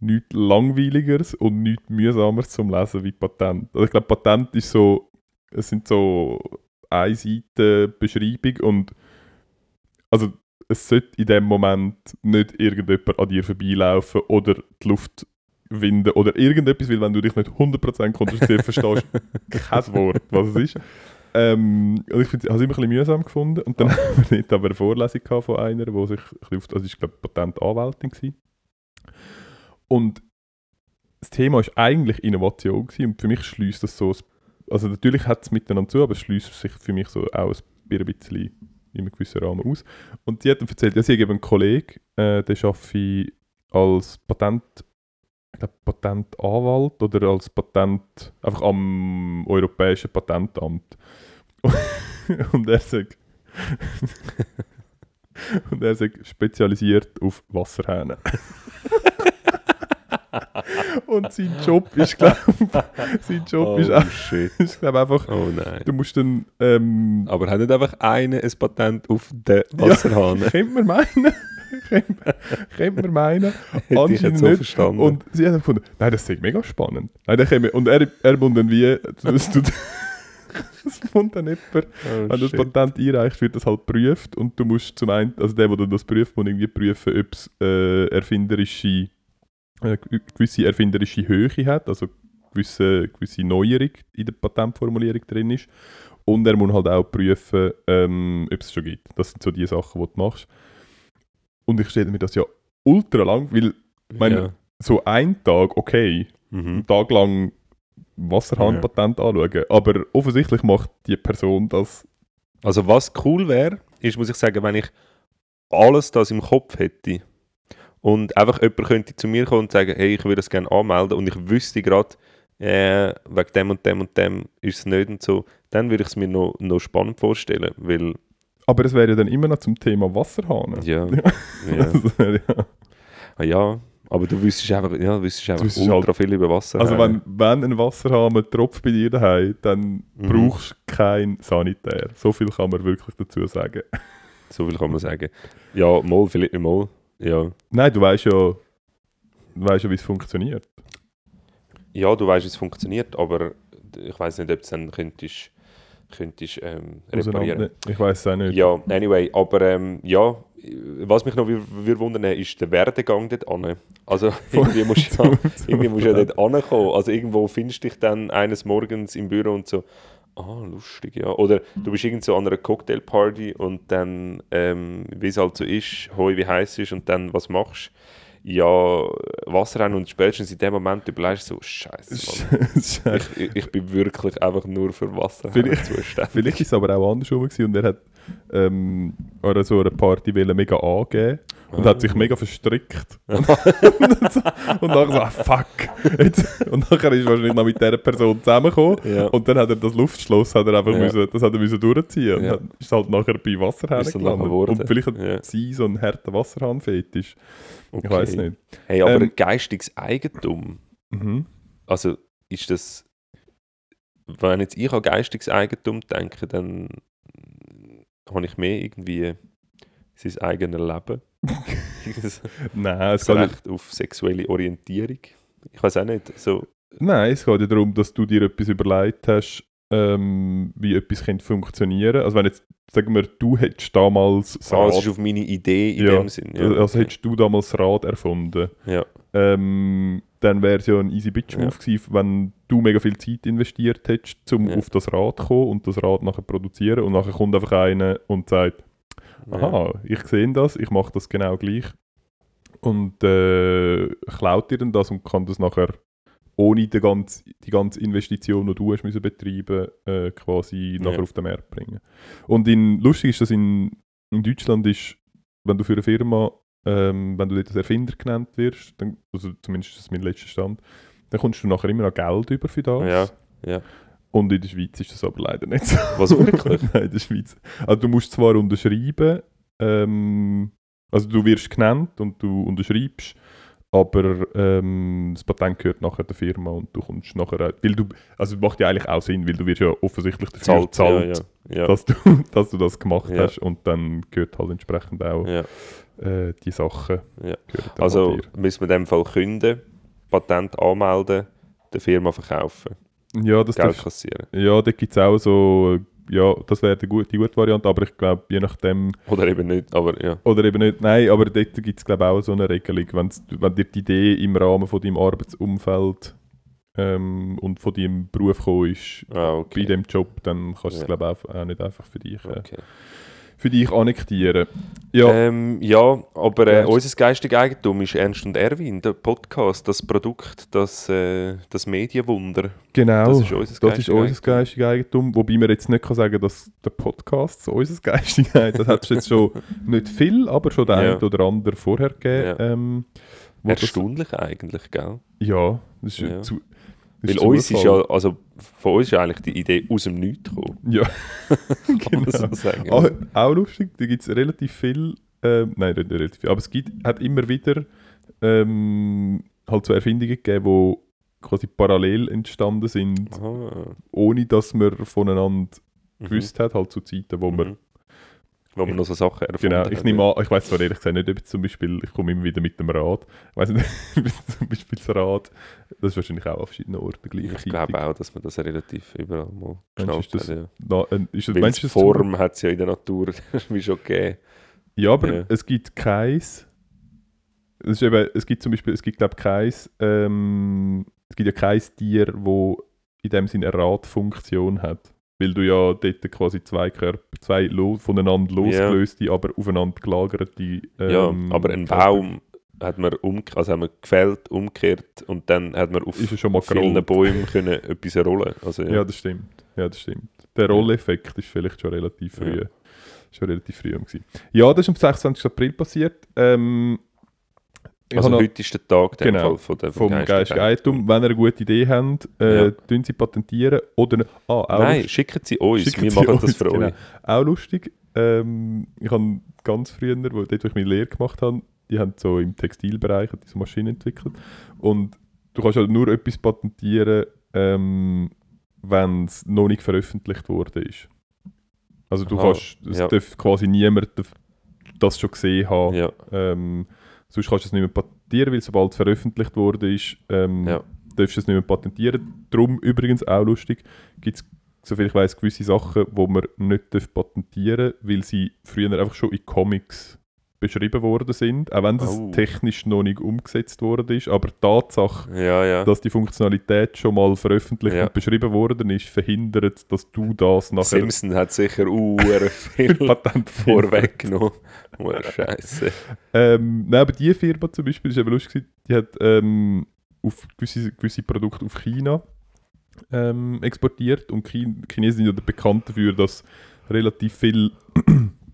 nichts langweiligeres und nichts mühsameres zum Lesen wie Patent. Also ich glaube, Patent ist so, es sind so eine Seite Beschreibung und also es sollte in dem Moment nicht irgendjemand an dir vorbeilaufen oder die Luft winden oder irgendetwas, weil wenn du dich nicht 100% konzentrierst, [LAUGHS] verstehst du kein Wort, was es ist. Ähm, also ich habe es immer ein bisschen mühsam gefunden und dann [LAUGHS] haben wir aber eine Vorlesung von einer, wo sich ein auf, also ich glaube Patentanwältin gewesen. Und das Thema ist eigentlich Innovation gewesen und für mich schließt das so, also natürlich hat es miteinander zu, aber es schließt sich für mich so auch ein bisschen in einem gewissen Rahmen aus. Und die hat dann erzählt, ja, sie hat eben einen Kollegen, äh, der arbeitet als Patent, ich Patentanwalt oder als Patent, einfach am Europäischen Patentamt. [LAUGHS] und er sagt, [LAUGHS] und er sagt spezialisiert auf Wasserhähne. [LAUGHS] und sein Job ist, glaube sein Job oh ist, auch- shit. [LAUGHS] ist glaub, einfach, Oh nein. du musst dann, ähm, Aber hat nicht einfach einer ein Patent auf den Wasserhahn? [LAUGHS] könnte man meinen, [LAUGHS] könnte man meinen, anscheinend so nicht. verstanden. Und sie hat gefunden, nein, das ist mega spannend. Nein, dann käme, und er, er muss dann wie, das tut, das kommt dann jemand, oh, wenn das. Patent einreicht, wird das halt geprüft und du musst zum einen, also der, der das prüft, muss irgendwie prüfen, ob es äh, erfinderische, äh, gewisse erfinderische Höhe hat, also gewisse, gewisse Neuerung in der Patentformulierung drin ist. Und er muss halt auch prüfen, ähm, ob es schon gibt. Das sind so die Sachen, die du machst. Und ich stelle mir das ja ultra lang, weil meine- ja. so ein Tag, okay, Mhm. einen Tag lang Wasserhahnpatent anschauen, aber offensichtlich macht die Person das Also was cool wäre, ist, muss ich sagen, wenn ich alles das im Kopf hätte und einfach jemand könnte zu mir kommen und sagen, hey, ich würde das gerne anmelden und ich wüsste gerade, äh, wegen dem und dem und dem ist es nicht und so, dann würde ich es mir noch, noch spannend vorstellen, weil, Aber es wäre ja dann immer noch zum Thema Wasserhahn. ja, [LAUGHS] ja, wäre ja. ah, ja aber du wüsstest einfach, ja, du wüsstest einfach wüsstest ultra viel über Wasser. Also wenn, wenn ein Wasserhahn einen Tropf bei dir daheim, dann Mhm. brauchst du kein Sanitär. So viel kann man wirklich dazu sagen. So viel kann man sagen. Ja, mal, vielleicht mal. Ja. Nein, du weißt ja, du weißt ja, wie es funktioniert. ja, du weißt, wie es funktioniert, aber ich weiß nicht, ob es dann könntest, könntest ähm, reparieren. Ich weiß es auch nicht. Ja, anyway, aber ähm, ja, was mich noch würde wundern, ist der Werdegang dort an. Also [LAUGHS] [LAUGHS] [LAUGHS] irgendwie musst du ja, irgendwie musst du ja dort ankommen. Also irgendwo findest du dich dann eines Morgens im Büro und so, ah, lustig, ja. Oder du bist irgend so an einer Cocktailparty und dann, ähm, wie es halt so ist, hoi, wie heiß es ist und dann, was machst Ja, Wasserrennen und spätestens in dem Moment überlegst du so, scheiße. [LAUGHS] Ich, ich, bin wirklich einfach nur für Wasser Vielleicht- [LAUGHS] zuständig. Vielleicht ist es aber auch andersrum gewesen und er hat ähm, an so einer Party mega angeben und hat sich mega verstrickt. [LAUGHS] und, und, so, und nachher so, ah, fuck. Jetzt, und nachher ist er wahrscheinlich noch mit dieser Person zusammengekommen Ja. und dann hat er das Luftschloss hat er einfach Ja. müssen, das hat er müssen durchziehen und Ja. ist halt nachher bei Wasserhahn Ist dann nachher gelandet. geworden. Und vielleicht hat Ja. sie so einen harten Wasserhahn-Fetisch. Ich Okay. weiß nicht. Hey, aber Ähm, geistiges Eigentum, Mhm. also ist das, wenn jetzt ich an geistiges Eigentum denke, dann habe ich mehr irgendwie sein eigenes Leben. Das [LAUGHS] Nein, es geht, Recht auf sexuelle Orientierung. Ich weiß auch nicht, so, nein, es geht ja darum, dass du dir etwas überlegt hast, ähm, wie etwas könnte funktionieren. Also wenn jetzt, sagen wir, du hättest damals das ah, Rad, ist auf meine Idee in Ja, dem Sinn. Ja, also okay. hättest du damals das Rad erfunden, ja. ähm, dann wäre es ja ein easy bitch move Ja. gewesen, wenn du mega viel Zeit investiert hättest, um Ja. auf das Rad zu kommen und das Rad nachher produzieren und nachher kommt einfach einer und sagt, aha, ich sehe das, ich mache das genau gleich. Und äh, klaut dir dann das und kann das nachher ohne die ganze, die ganze Investition, die du hast müssen betreiben äh, quasi nachher Ja. auf den Markt bringen. Und in, lustig ist, dass in, in Deutschland ist, wenn du für eine Firma, ähm, wenn du dort als Erfinder genannt wirst, dann, also zumindest ist das mein letzter Stand, dann kommst du nachher immer noch Geld über für das. Ja, ja. Und in der Schweiz ist das aber leider nicht so. Was wirklich? [LAUGHS] Nein, in der Schweiz. Also du musst zwar unterschreiben, ähm, also du wirst genannt und du unterschreibst, aber ähm, das Patent gehört nachher der Firma und du kommst nachher, weil du, also macht ja eigentlich auch Sinn, weil du wirst ja offensichtlich dafür Zahlt, gezahlt, ja, ja. ja. Dass, du, [LAUGHS] dass du das gemacht hast und dann gehört halt entsprechend auch äh, die Sachen. Also müssen wir in dem Fall künden, Patent anmelden, der Firma verkaufen. Ja, das Geld kassieren. ja, da gibt es auch so, ja, das wäre die gute, die gute Variante, aber ich glaube, je nachdem, Oder eben nicht, aber ja. Oder eben nicht, nein, aber dort gibt es glaube ich auch so eine Regelung, wenn's, wenn dir die Idee im Rahmen von deinem Arbeitsumfeld ähm, und von deinem Beruf gekommen ist, Ah, bei okay. dem Job, dann kannst du es Ja. glaube ich auch, auch nicht einfach für dich, äh, okay. Für dich annektieren. Ja, Ähm, ja, aber äh, unser geistiges Eigentum ist Ernst und Erwin, der Podcast, das Produkt, das, äh, das Medienwunder. genau. Das ist unser geistiges Eigentum. geistiges Eigentum. Wobei man jetzt nicht kann sagen dass der Podcast so unser geistiges [LAUGHS] Eigentum Das hat es jetzt schon nicht viel, aber schon der Ja. eine oder andere vorher gegeben. Ja. Ähm, wo das, Erstaunlich eigentlich, gell? ja, das ist Ja. zu. Weil uns ist ja, also von uns ist eigentlich die Idee aus dem Nichts gekommen. Ja, [LAUGHS] Kann man genau. so sagen. Ah, auch lustig, da gibt es relativ viel, ähm, nein, nicht relativ viel, aber es gibt, hat immer wieder ähm, halt so Erfindungen gegeben, die quasi parallel entstanden sind, Aha. ohne dass man voneinander Mhm. gewusst hat, halt zu Zeiten, wo man Mhm. Wo man noch so Sachen erfunden Genau, hat, ich nehme an, ich weiß zwar ehrlich gesagt nicht, ob jetzt zum Beispiel, ich komme immer wieder mit dem Rad, ich weiß nicht, [LAUGHS] zum Beispiel das Rad, das ist wahrscheinlich auch an verschiedenen Orten gleichzeitig. Ich glaube auch, dass man das relativ überall mal geschnallt hat. Ja. Na, äh, ist das, meinst das Form hat es ja in der Natur [LAUGHS] wie schon gegeben. Ja, aber Ja. es gibt keins. Es, ist eben, es gibt zum Beispiel, es gibt glaube ich keins, ähm, es gibt ja kein Tier, wo in dem Sinne eine Radfunktion hat. Weil du ja dort quasi zwei Körper, zwei lo voneinander losgelöste, aber aufeinander gelagerte. Ähm, ja, aber ein Baum hat man, um, also haben wir gefällt, umgekehrt und dann hat man auf vielen. Bäumen können [LAUGHS] etwas rollen. Also, ja. Ja, das stimmt. Ja, das stimmt. Der Rolleffekt ist vielleicht schon relativ früh. Ja. Schon relativ früh gewesen. Ja, das ist am 26. April passiert. Ähm, also noch- heute ist der Tag der Genau, Fall von dem vom geistigen Eigentum. Wenn ihr eine gute Idee habt, äh, Ja. sie patentieren. Oder, ah, auch, Nein, lustig, schicken Sie uns, Schicken wir Sie machen das uns, für genau. euch. auch lustig. Ähm, ich habe ganz früher, wo, dort wo ich meine Lehre gemacht habe, die haben so im Textilbereich diese Maschine entwickelt. Und du kannst halt nur etwas patentieren, ähm, wenn es noch nicht veröffentlicht worden ist. Also du Aha, kannst, es ja. darf quasi niemand das schon gesehen haben. Ja, Ähm, sonst kannst du es nicht mehr patentieren, weil sobald es veröffentlicht ist, ähm, Ja. darfst du es nicht mehr patentieren. Darum übrigens auch lustig, gibt es, soviel ich weiß, gewisse Sachen, die man nicht patentieren darf, weil sie früher einfach schon in Comics beschrieben worden sind, auch wenn das Oh. technisch noch nicht umgesetzt worden ist. Aber die Tatsache, ja, ja. dass die Funktionalität schon mal veröffentlicht Ja. und beschrieben worden ist, verhindert, dass du das nachher Simpson hat sicher uhr viel [LAUGHS] Patent vorweggenommen. Oh, Scheiße. Ähm, nein, aber die Firma zum Beispiel, war eben lustig, die hat ähm, auf gewisse, gewisse Produkte auf China ähm, exportiert und Chin Chinesen sind ja bekannt dafür, dass relativ viel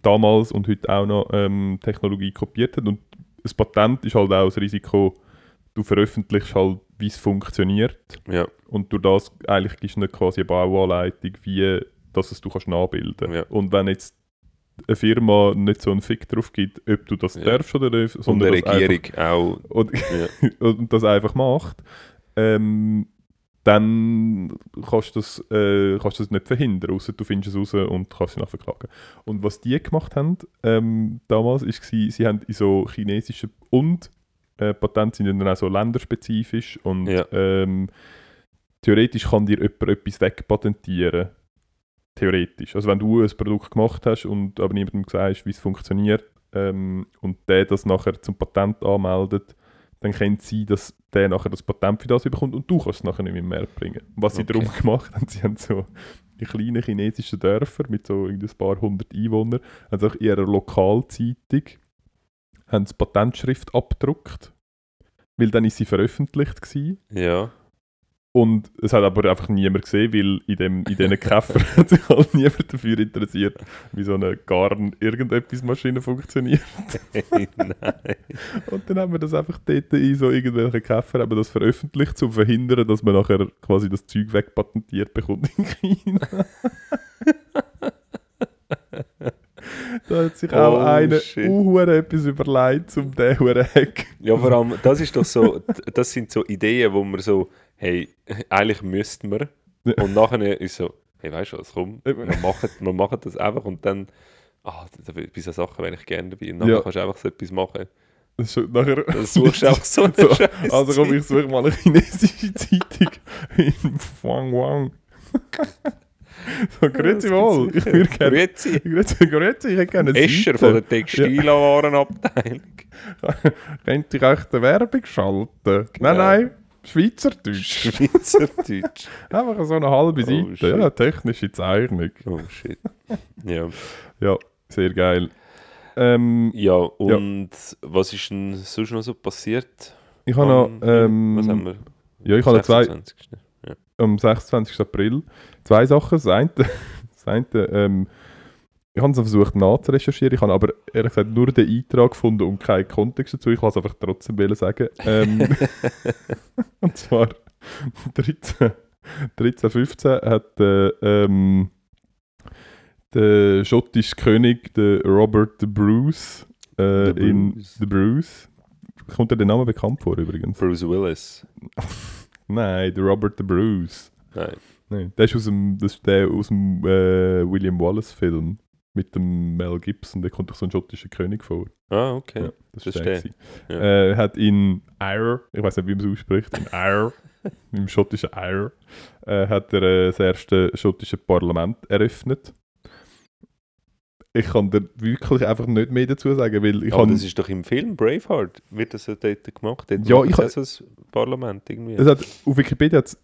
damals und heute auch noch ähm, Technologie kopiert hat und das Patent ist halt auch das Risiko, du veröffentlichst halt, wie es funktioniert Ja, und durch das eigentlich gibst du quasi eine Bauanleitung, wie dass es du kannst nachbilden Ja. Und wenn jetzt eine Firma nicht so einen Fick drauf gibt, ob du das Ja. darfst oder nicht, und sondern der das einfach, Regierung auch. und, Ja. [LAUGHS] und das einfach macht, ähm, dann kannst du das, äh, kannst du das nicht verhindern, außer du findest es raus und kannst sie nachher verklagen. Und was die gemacht haben ähm, damals, ist, gewesen, sie haben in so chinesischen und äh, Patente sind dann auch so länderspezifisch und Ja. ähm, theoretisch kann dir jemand etwas wegpatentieren. Theoretisch. Also wenn du ein Produkt gemacht hast und aber niemandem sagst, wie es funktioniert ähm, und der das nachher zum Patent anmeldet, dann kann es sein, dass der nachher das Patent für das bekommt und du kannst es nachher nicht mehr, mehr bringen. Was sie Okay. darum [LAUGHS] gemacht haben, sie haben so in kleinen chinesischen Dörfern mit so irgendwie ein paar hundert Einwohnern, haben sie auch in ihrer Lokalzeitung haben sie Patentschrift abgedruckt, weil dann ist sie veröffentlicht gewesen. Ja. Und es hat aber einfach niemand gesehen, weil in, dem, in diesen Käfer [LAUGHS] hat sich halt niemand dafür interessiert, wie so eine Garn irgendetwas Maschine funktioniert. Nein. Und dann haben wir das einfach dort in so irgendwelchen Käfer haben das veröffentlicht, um zu verhindern, dass man nachher quasi das Zeug wegpatentiert bekommt in China. [LAUGHS] da hat sich auch Oh, einer etwas überlegt, um den huren Hack. Ja, vor allem, das ist doch so, das sind so Ideen, wo man so, hey, [LAUGHS] eigentlich müssten wir. Und nachher ist so, hey, weißt du was, komm, wir machen, wir machen das einfach und dann, ah, bei so Sachen wäre ich gerne dabei. Und nachher Ja. kannst du einfach so etwas machen. Das ist nachher Dann suchst du einfach [LAUGHS] so eine So. Also komm, ich suche mal eine chinesische Zeitung in Wang Wang. [LAUGHS] so, grüezi wohl. Ich würde gerne... Grüezi. Grüezi, grüezi, ich hätte gerne eine Escher Seite. von der Textilwarenabteilung. Könnte ich echt eine Werbung schalten? Nein, nein, Schweizerdeutsch. Schweizerdeutsch. [LAUGHS] Einfach so eine halbe Oh, Seite. shit. ja, technische Zeichnung. Oh shit. Ja. Ja, Sehr geil. Ähm, Ja, und was ist denn sonst noch so passiert? ich habe noch, ähm, was haben wir? ja, ich habe noch zwei, 26.. Ja. am 26. April zwei Sachen. Das eine, [LAUGHS] das eine ähm, ich habe es versucht nachzurecherchieren, ich habe aber ehrlich gesagt nur den Eintrag gefunden und keinen Kontext dazu. Ich kann es einfach trotzdem wollen sagen. Ähm, [LAUGHS] [LAUGHS] und zwar 13, 13 15 hat äh, ähm, der schottische König, der Robert the Bruce, äh, The in Bruce. The Bruce. Kommt dir der Name bekannt vor übrigens? Bruce Willis. [LAUGHS] Nein, der Robert the Bruce. Nein. Nein, der ist aus dem, das ist der aus dem äh, William Wallace Film mit dem Mel Gibson. Der kommt doch so ein schottischer König vor. Ah, okay. Ja, das das gewesen. Ja. Äh, hat in Ayr, ich weiß nicht, wie man es ausspricht, in Ayr, [LAUGHS] im schottischen Ayr, äh, hat er äh, das erste schottische Parlament eröffnet. Ich kann dir wirklich einfach nicht mehr dazu sagen, weil ich Aber habe das ist doch im Film Braveheart, wird das ja dort gemacht. Dort Ja, ich sie ha- auch so ein Parlament irgendwie. es hat, auf Wikipedia hat es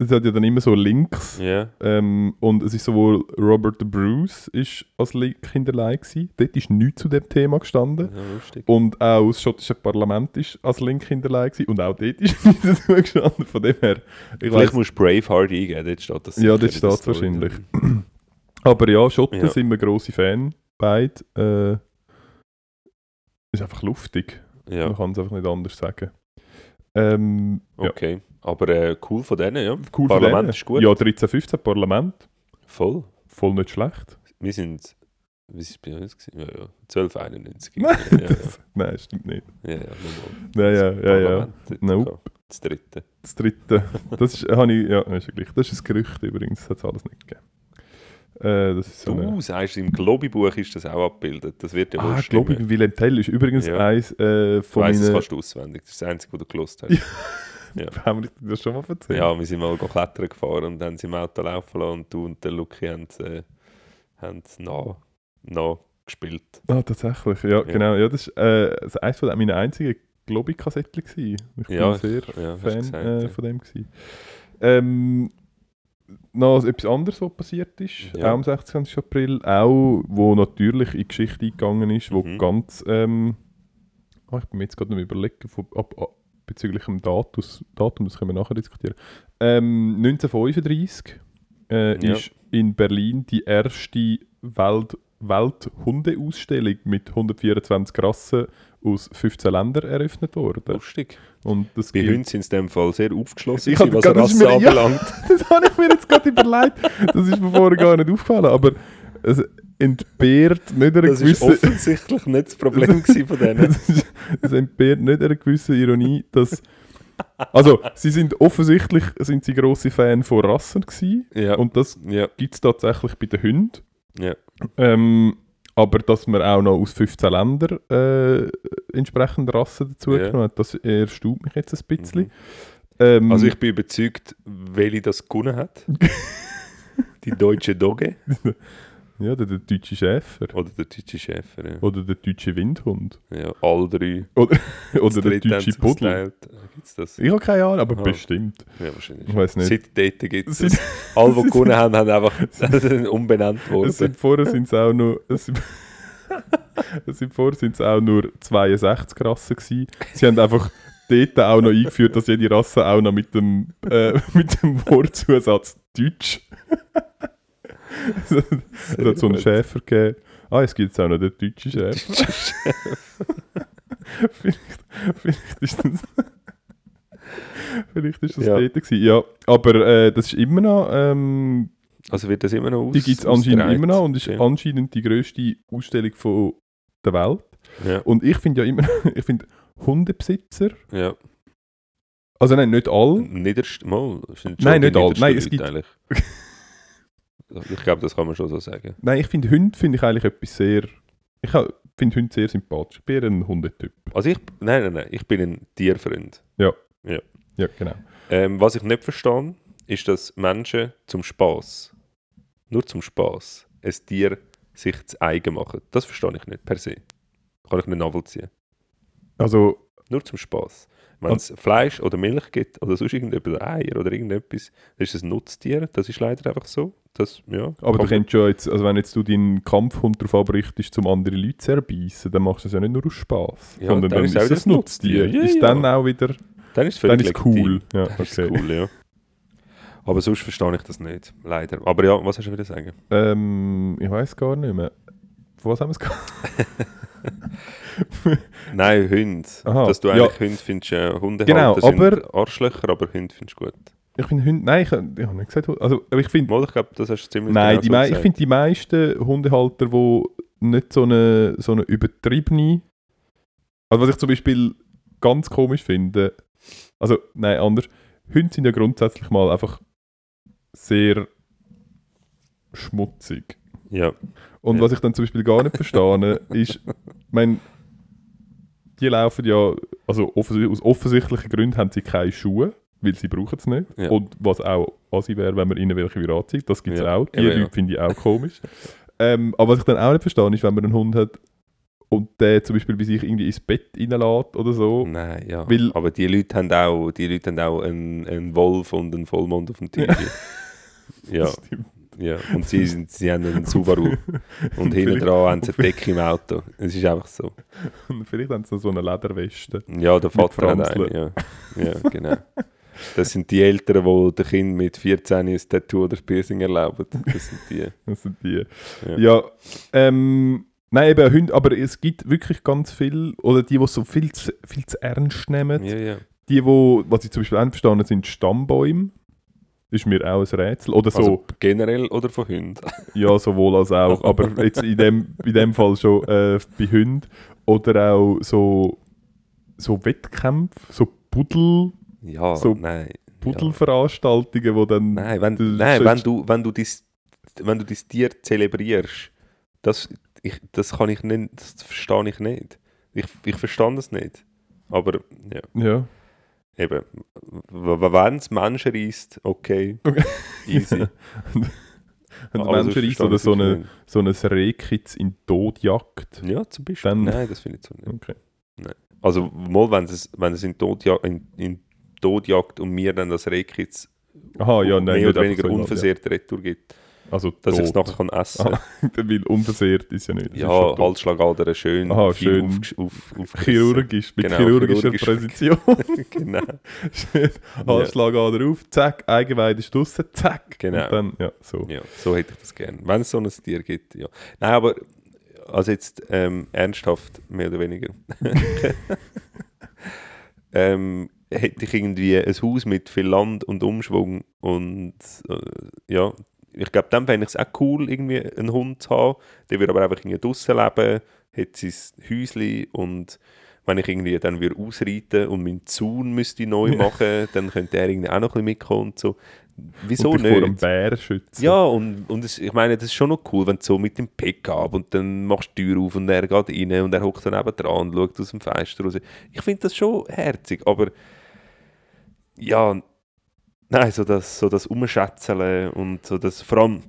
hat ja dann immer so Links ja. Ähm, und es ist sowohl Robert Bruce ist als Link hinterlegt gewesen. Dort ist nichts zu dem Thema gestanden. ja. Und auch das schottische Parlament ist als Link hinterlegt gewesen. Und auch dort ist [LAUGHS] nichts dazu gestanden. Von dem her, ich Vielleicht weiss, musst du Braveheart eingeben, dort steht das. Ja, dort steht's Story wahrscheinlich. drin. [CLEARS THROAT] aber ja, Schotten Ja. sind wir grosse Fan, beide. Äh, ist einfach luftig. Ja, Man kann es einfach nicht anders sagen. Ähm, ja, okay. Aber äh, cool von denen, ja. cool von Parlament denen. ist gut. Ja, 13, 15 Parlament. Voll. Voll nicht schlecht. Wir sind, wie ist es bei uns? Ja, ja. 1291. Nein, [LAUGHS] ja, ja, das, nein, stimmt nicht. ja, ja, normal. Ja, ja, ja, ja. Nope. Das dritte. Das dritte. Das ist, [LAUGHS] habe ich, ja, ist ja gleich. Das ist ein Gerücht übrigens, das hat es alles nicht gegeben. Äh, das ist so Du eine, sagst, im Globi-Buch ist das auch abgebildet. Das wird ja wohl ah, stimmen. Willem Tell ist übrigens Ja. eins äh, von weißt, das meinen... kannst du auswendig. Das ist das Einzige, was du gelost hast. [LAUGHS] Haben wir das schon mal erzählt? Ja, wir sind mal klettern gefahren und haben sie im Auto laufen lassen und du und der Lucky haben äh, haben nach, nach gespielt. Ah, tatsächlich, ja, genau. Ja, das war äh, das ist eines von meinen einzigen Globi-Kassetten. Ich Ja, bin sehr ja, Fan gesagt, äh, ja. von dem. Gewesen. Ähm, noch etwas anderes, was passiert ist, Ja. auch am 26. April, auch wo natürlich in die Geschichte eingegangen ist, wo Mhm. ganz, ähm, ah, ich bin mir jetzt gerade noch überlegen, von, ab, ab, bezüglich dem Datus, Datum, das können wir nachher diskutieren. Ähm, 1935 äh, Ja. ist in Berlin die erste Welt, Welthundeausstellung mit 124 Rassen aus 15 Ländern eröffnet worden. Lustig. Und das Bei Hunden sind in dem Fall sehr aufgeschlossen, Ich was das Rasse mir- ja. anbelangt. [LAUGHS] das habe ich mir jetzt gerade überlegt. Das ist mir vorher gar nicht aufgefallen. Aber es entbehrt nicht einer Das ist gewissen... offensichtlich nicht das Problem von denen. [LAUGHS] es, entbehrt nicht einer gewissen Ironie, dass... Also, sie sind offensichtlich sind sie grosse Fan von Rassen gewesen. Ja, Und das ja, gibt es tatsächlich bei den Hunden. ja. Ähm, aber dass man auch noch aus 15 Ländern äh, entsprechende Rassen dazu Ja. genommen hat, das erstaunt mich jetzt ein bisschen. Mhm. Ähm, Also ich bin überzeugt, welche das gewonnen hat. [LAUGHS] Die deutsche Dogge [LAUGHS] ja, der, der deutsche Schäfer. oder der deutsche Schäfer. Ja, Oder der deutsche Windhund. ja alle drei. Oder, [LAUGHS] oder der deutsche Pudel. Gibt's das? Ich habe keine Ahnung, aber Aha. bestimmt. Ja, wahrscheinlich. Ich weiß nicht. Seitdem gibt es Seit- das. Alle, die [LAUGHS] gewonnen haben, haben einfach [LAUGHS] sind umbenannt worden. Sind vorher sind es auch nur. Sind vorher sind es auch nur 62 Rassen gewesen. Sie haben einfach dort auch noch eingeführt, dass jede Rasse auch noch mit dem, äh, mit dem Wortzusatz Deutsch. [LAUGHS] es hat- so einen. Schäfer gegeben. Ah, es gibt auch noch den deutschen [LAUGHS] Schäfer. vielleicht, vielleicht ist das. [LAUGHS] vielleicht ist das Ja. dort gewesen. Ja, aber äh, das ist immer noch. Ähm, Also wird das immer noch aus die gibt es anscheinend immer noch und ist Ja. anscheinend die grösste Ausstellung von der Welt. Ja, Und ich finde ja immer, ich finde Hundebesitzer, ja. also nein, nicht alle, Niederst mal, Nein, nicht alle. niedersten Nein, es gibt- eigentlich. Ich glaube, das kann man schon so sagen. nein, ich finde Hunde finde ich eigentlich etwas sehr, ich finde Hunde sehr sympathisch. Ich bin ein Hundetyp. Also ich, nein, nein, nein, ich bin ein Tierfreund. Ja, genau. Ähm, was ich nicht verstehe, ist, dass Menschen zum Spaß, nur zum Spaß, ein Tier sich zu eigen machen. Das verstehe ich nicht per se. Kann ich nicht nachvollziehen. Also, Nur zum Spaß. Wenn es Fleisch oder Milch gibt oder sonst irgendetwas, Eier oder irgendetwas, dann ist es ein Nutztier. Das ist leider einfach so. Das, ja. Aber du kennst ja jetzt, also wenn jetzt du deinen Kampfhund darauf abrichtest, um andere Leute zu erbeissen, dann machst du es ja nicht nur aus Spaß. Ja, sondern dann dann ist ist es das ein Nutztier. Ja, ist ja. dann auch wieder, dann ist es dann ist cool. Ja, Dann ist okay. es cool, ja. Aber sonst verstehe ich das nicht, leider. Aber ja, was hast du wieder sagen? Ähm, ich weiß gar nicht mehr. Von was haben wir es [LAUGHS] gehabt? Nein, Hunde. Aha, Dass du ja. eigentlich Hunde findest, äh, Hundehalter Genau, aber- Arschlöcher, aber Hunde findest du gut. Ich finde Hunde, nein, ich, ich habe nicht gesagt, also, aber ich finde, ich glaube, das hast ziemlich nein, genau die so ich finde die meisten Hundehalter, die nicht so eine, so eine übertriebene, also was ich zum Beispiel ganz komisch finde, also, nein, anders, Hunde sind ja grundsätzlich mal einfach sehr schmutzig. Ja, Und Ja. was ich dann zum Beispiel gar nicht verstehe, [LAUGHS] ist, ich meine, die laufen ja, also offensi aus offensichtlichen Gründen haben sie keine Schuhe, weil sie brauchen es nicht. Ja. Und was auch assi wäre, wenn man ihnen welche wieder anzieht, das gibt es Ja, auch. Die eben, Leute ja. finde ich auch komisch. [LAUGHS] ähm, aber was ich dann auch nicht verstehe, ist, wenn man einen Hund hat und der zum Beispiel bei sich irgendwie ins Bett reinlässt oder so. nein, ja. Weil- aber die Leute haben auch, die Leute haben auch einen, einen Wolf und einen Vollmond auf dem Tisch. ja, [LAUGHS] stimmt. ja. Und sie, sind, sie haben einen Subaru. [LAUGHS] Und hinten dran haben sie eine Decke im Auto. Es ist einfach so. Und vielleicht haben sie noch so eine Lederweste. Ja, der Vater hat einen, ja. Ja, genau. Das sind die Eltern, die dem Kind mit 14 ein Tattoo oder Piercing erlauben. Das sind die. [LAUGHS] Das sind die. Ja. Ja, ähm, nein, eben Hunde, aber es gibt wirklich ganz viel, oder die, die so viel zu, viel zu ernst nehmen. Ja, ja. Die, wo, was ich zum Beispiel nicht verstanden sind Stammbäume. Ist mir auch ein Rätsel. Oder so, Also generell oder von Hunden? [LAUGHS] ja, sowohl als auch. Aber jetzt in dem, in dem Fall schon äh, bei Hunden. Oder auch so, so Wettkämpfe, so Pudel, Ja, So nein. Pudelveranstaltungen, wo dann... Nein, wenn, Du nein wenn, du, wenn, du dies, wenn du dein Tier zelebrierst, das, ich, das kann ich nicht, das verstehe ich nicht. Ich, ich verstehe das nicht. Aber ja, Ja. eben, wenn es Menschen reisst, okay, Okay. easy. Wenn der Mensch verstehe oder so eine, so ein Rehkitz in den Tod jagt. Ja, zum Beispiel. Dann- Nein, das finde ich so nicht. Okay. Also mal, wenn es, wenn es in Tod, in, in jagt und mir dann das Rehkitz Aha, ja, nein. mehr oder weniger so, unversehrt retour gibt, Ja. Also dass ich es tot. nachher kann essen kann. [LAUGHS] Weil unversehrt ist ja nicht. Das Ja, tot. Halsschlagader schön, Aha, schön. aufgesch- auf, aufgerissen. Chirurgisch, mit Genau, chirurgischer chirurgisch. Präzision. [LAUGHS] [LAUGHS] genau. Schön. Halsschlagader auf, zack, Eingeweide ist draussen, zack. Genau. Dann, ja, so. Ja, so hätte ich das gerne. Wenn es so ein Tier gibt, ja. Nein, aber also jetzt ähm, ernsthaft, mehr oder weniger. ähm, hätte ich irgendwie ein Haus mit viel Land und Umschwung und äh, ja, ich glaube, dann fände ich es auch cool, irgendwie einen Hund zu haben. Der würde aber einfach irgendwie draussen leben, hätte sein Häuschen und wenn ich irgendwie dann würde ausreiten und meinen Zaun müsste neu machen, dann könnte er irgendwie auch noch ein bisschen mitkommen und so. Wieso und dich nicht? vor einem Bär schützen. Ja, und, und es, ich meine, das ist schon noch cool, wenn du so mit dem Pickup und dann machst du die Tür auf und er geht rein und er hockt dann eben dran und schaut aus dem Fenster raus. Ich finde das schon herzig, aber ja, nein, so das, so das Umschätzeln und so das, vor allem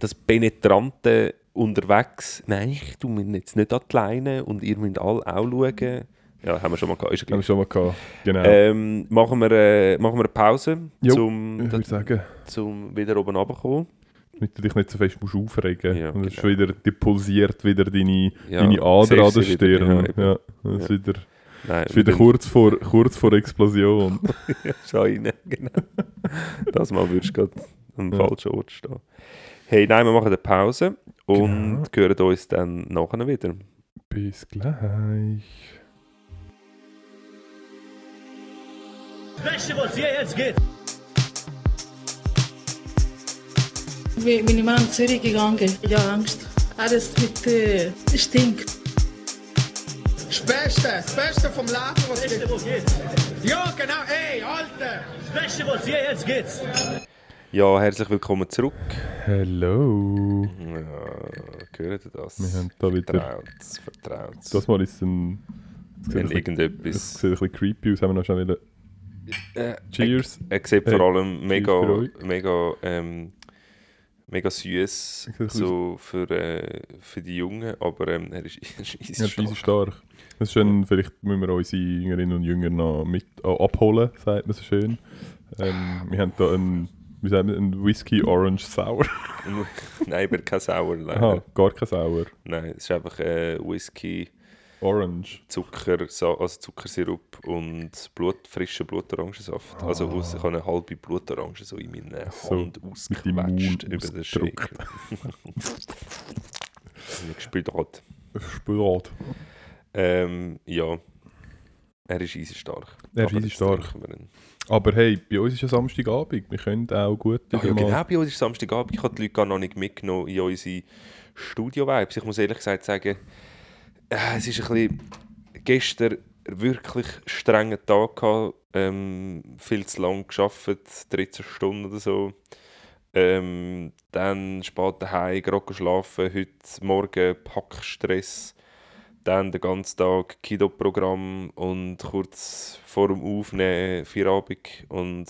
das Penetrante unterwegs, nein, ich tue mir jetzt nicht an die Leine und ihr müsst alle auch schauen. Ja, haben wir schon mal gehabt, ist ja Haben wir schon mal gehabt. Genau. Ähm, machen, wir, äh, machen wir eine Pause, Jo, zum, ich sagen, zum wieder oben runterkommen. damit du dich nicht so fest musst aufregen Ja, Und es ist genau. wieder, die pulsiert wieder deine, Ja, deine Ader an der sie wieder, Stirn. ja, Ja. wieder, Nein, ist wieder kurz, vor, kurz vor Explosion. [LAUGHS] Schau rein, genau. das Mal würdest du gerade am Ja. falschen Ort stehen. Hey, nein, wir machen eine Pause und Genau. hören uns dann nachher wieder. Bis gleich. Beste, was hier jetzt geht. Bin ich mal nach Zürich gegangen. Ja, Angst. Alles mit äh, Stink. Das Beste, das Beste vom Laden, was Beste, gibt. geht. Ja, genau, ey, Alter! Beste, was hier jetzt geht. Ja, herzlich willkommen zurück. Hello. Ja, gehört ihr das? Wir haben da wieder. Vertraut's, vertraut's. Das mal ist ein. Es sieht, Wenn ein bisschen, es irgendetwas... sieht ein bisschen creepy aus. Haben wir noch schnell wieder. Äh, Cheers. Er sieht vor allem mega, mega, ähm, mega süß so für, äh, für die Jungen, aber ähm, er ist, ist, [LAUGHS] ist Ja, stark. stark. Das ist schön, vielleicht müssen wir unsere Jüngerinnen und Jünger noch mit äh, abholen, sagt man so schön. Ähm, wir haben da einen wie sagt man, ein Whisky Orange Sour. [LAUGHS] Nein, aber kein Sauer [LAUGHS] leider. Aha, gar kein Sour. Nein, es ist einfach äh, Whisky, Orange. Zucker, also Zuckersirup und Blut, frischer Blutorangensaft. Also aus, ich habe eine halbe Blutorange so in meiner So, Hand Mund ausgequetscht über den. Shaker. Nicht gespielt hat. Ähm, ja. Er ist easy stark. Er ist Aber easy jetzt stark. trinken wir ihn. Aber hey, bei uns ist ja Samstagabend. Wir können auch gut Ach ja, genau, bei uns ist Samstagabend. Ich habe die Leute gar noch nicht mitgenommen in unsere Studio-Vibes. Ich muss ehrlich gesagt sagen, äh, es ist ein bisschen gestern wirklich strenger Tag gehabt. Ähm, viel zu lang geschafft, 13 Stunden oder so. Ähm, dann spät daheim, gerade schlafen, heute Morgen Packstress. Dann den ganzen Tag Kido-Programm und kurz vor dem Aufnehmen Feierabend. Und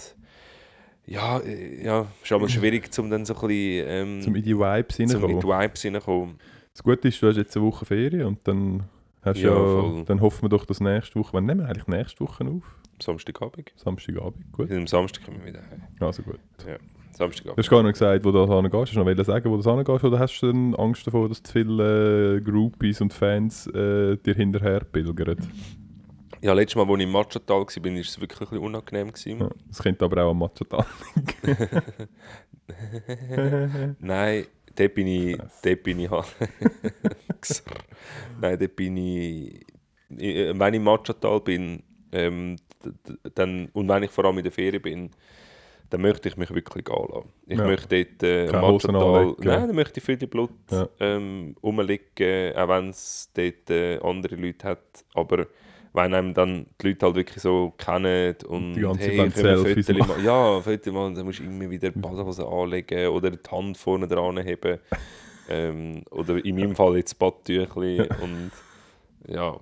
ja, äh, ja, ist aber [CLEARS THROAT] schwierig, um dann so ein bisschen ähm, zum in die Vibes zum in die hineinkommen. Vibes hineinkommen. Das Gute ist, du hast jetzt eine Woche Ferien und dann hast Ja, ja, voll. dann hoffen wir doch, dass nächste Woche, wann nehmen wir eigentlich nächste Woche auf? Samstagabend. Samstagabend, gut. Am Samstag kommen wir wieder heim. Also gut. Du Samstagabend. hast gar nicht gesagt, wo du da hingehst. Hast du noch sagen, wo du hingehst? Oder hast du dann Angst davor, dass zu viele äh, Groupies und Fans äh, dir hinterher pilgern? Ja, letztes Mal, als ich im Matchatal war, war es wirklich ein bisschen unangenehm. Gewesen. Ja, das könnte aber auch am Machatal. [LAUGHS] Nein, dort bin ich, dort bin ich halt. [LAUGHS] Nein, dort bin ich. ich- Wenn ich im Matchatal bin, ähm, dann, und wenn ich vor allem in der Ferien bin, dann möchte ich mich wirklich gehen lassen. Ich Ja. möchte dort äh, Keine anlegen. Nein, dann möchte ich viel Blut Ja. ähm, rumliegen, auch wenn es dort äh, andere Leute hat. Aber wenn einem dann die Leute halt wirklich so kennen und Die ganze hey, können wir machen. Ja, Fotos machen, dann musst du immer wieder die Badehose anlegen oder die Hand vorne dran haben. ähm, oder in meinem Fall jetzt das Badtüchli [LAUGHS] und ja.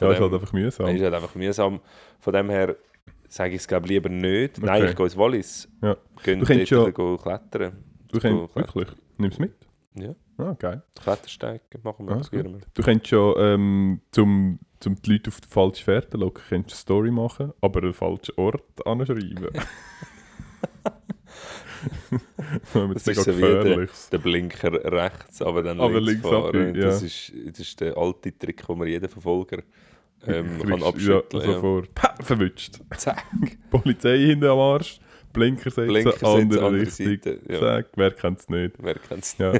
Ja, ist halt einfach mühsam. ist halt einfach mühsam. Von dem her sage ich es glaube lieber nicht. Nein, Okay. ich gehe ins Wallis. Ja. Gehen Du könntest ja- klettern. Du könntest wirklich, nimm's mit. Ja, Ah, geil. Klettersteig machen wir, Ah, wir. Du könntest ja, ähm, zum, zum die Leute auf die falsche Fährte locken, könntest eine Story machen, aber einen falschen Ort anschreiben. [LAUGHS] Das es ist so wie der, Blinker rechts, aber dann Aber links, links fahren. abbiegen, ja. das, ist, das ist der alte Trick, den man jeden Verfolger ähm, kann ja, abschütteln ja. sofort. Ha, verwünscht. Zack, Polizei hinten am Arsch, Blinker setzen, Blinker setzen, andere, andere Richtung. Seite, ja. Zack, wer kennt es nicht? wer kennt es Ja.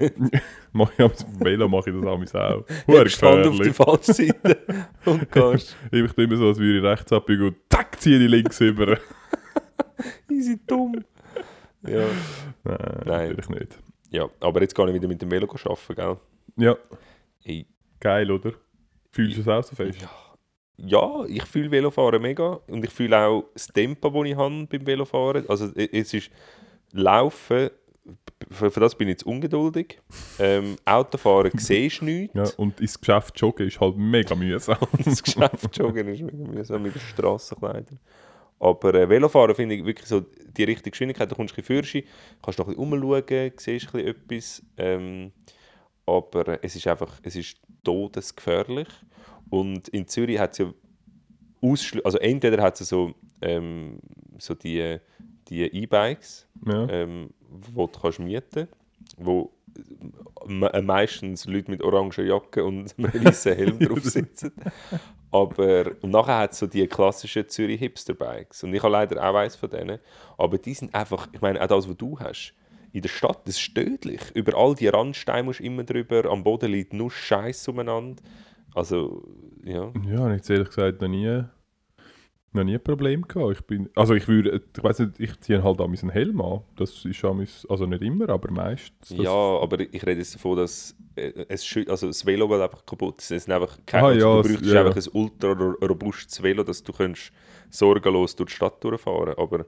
Mach ich am Velo mache ich das auch. Huere stand auf die falsche Seite und gehst. Ich bin immer so, als würde ich rechts abbiegen und zack, ziehe ich links über. [LAUGHS] Easy dumm. Ja. Nein, Nein. natürlich nicht. ja, aber jetzt gehe ich wieder mit dem Velo arbeiten, gell? Ja, Hey. geil, oder? Fühlst du es auch so fest? Ja. Ja, ich fühle Velofahren mega und ich fühle auch das Tempo, das ich habe beim Velofahren. Also es ist Laufen, für, für das bin ich jetzt ungeduldig. Ähm, Autofahren [LAUGHS] siehst du nichts. Ja, und ins Geschäft joggen ist halt mega mühsam. [LAUGHS] Das Geschäft joggen ist mega mühsam mit den Strassenkleidern. Aber äh, Velofahren finde ich wirklich so die richtige Geschwindigkeit. Da kommst du ein bisschen kannst noch ein bisschen umschauen, siehst ein bisschen etwas. Ähm, aber es ist einfach, es ist todesgefährlich. Und in Zürich hat es ja ausschli- also entweder hat es so, ähm, so die, die E-Bikes, Ja. ähm, wo du kannst mieten wo me- äh, meistens Leute mit orangen Jacken und [LAUGHS] einem weißen Helm [LAUGHS] drauf sitzen. Aber und nachher hat es so die klassischen Zürich Hipster-Bikes. Und ich habe leider auch eins von denen. Aber die sind einfach, ich meine, auch das, was du hast, in der Stadt, das ist tödlich. Über all die Randsteine musst du immer drüber, am Boden liegt nur Scheiß umeinander. Also, ja. Ja, habe ich jetzt ehrlich gesagt noch nie, noch nie ein Problem gehabt. Ich bin, also ich würde, ich weiß nicht, ich ziehe halt an einen Helm an. Das ist an also nicht immer, aber meistens. Ja, aber ich rede jetzt davon, dass äh, es also das Velo geht einfach kaputt. Es sind einfach keine, Ah, also ja, du es- bräuchtest ja. einfach ein ultra ro- robustes Velo, dass du kannst sorgenlos durch die Stadt durchfahren Aber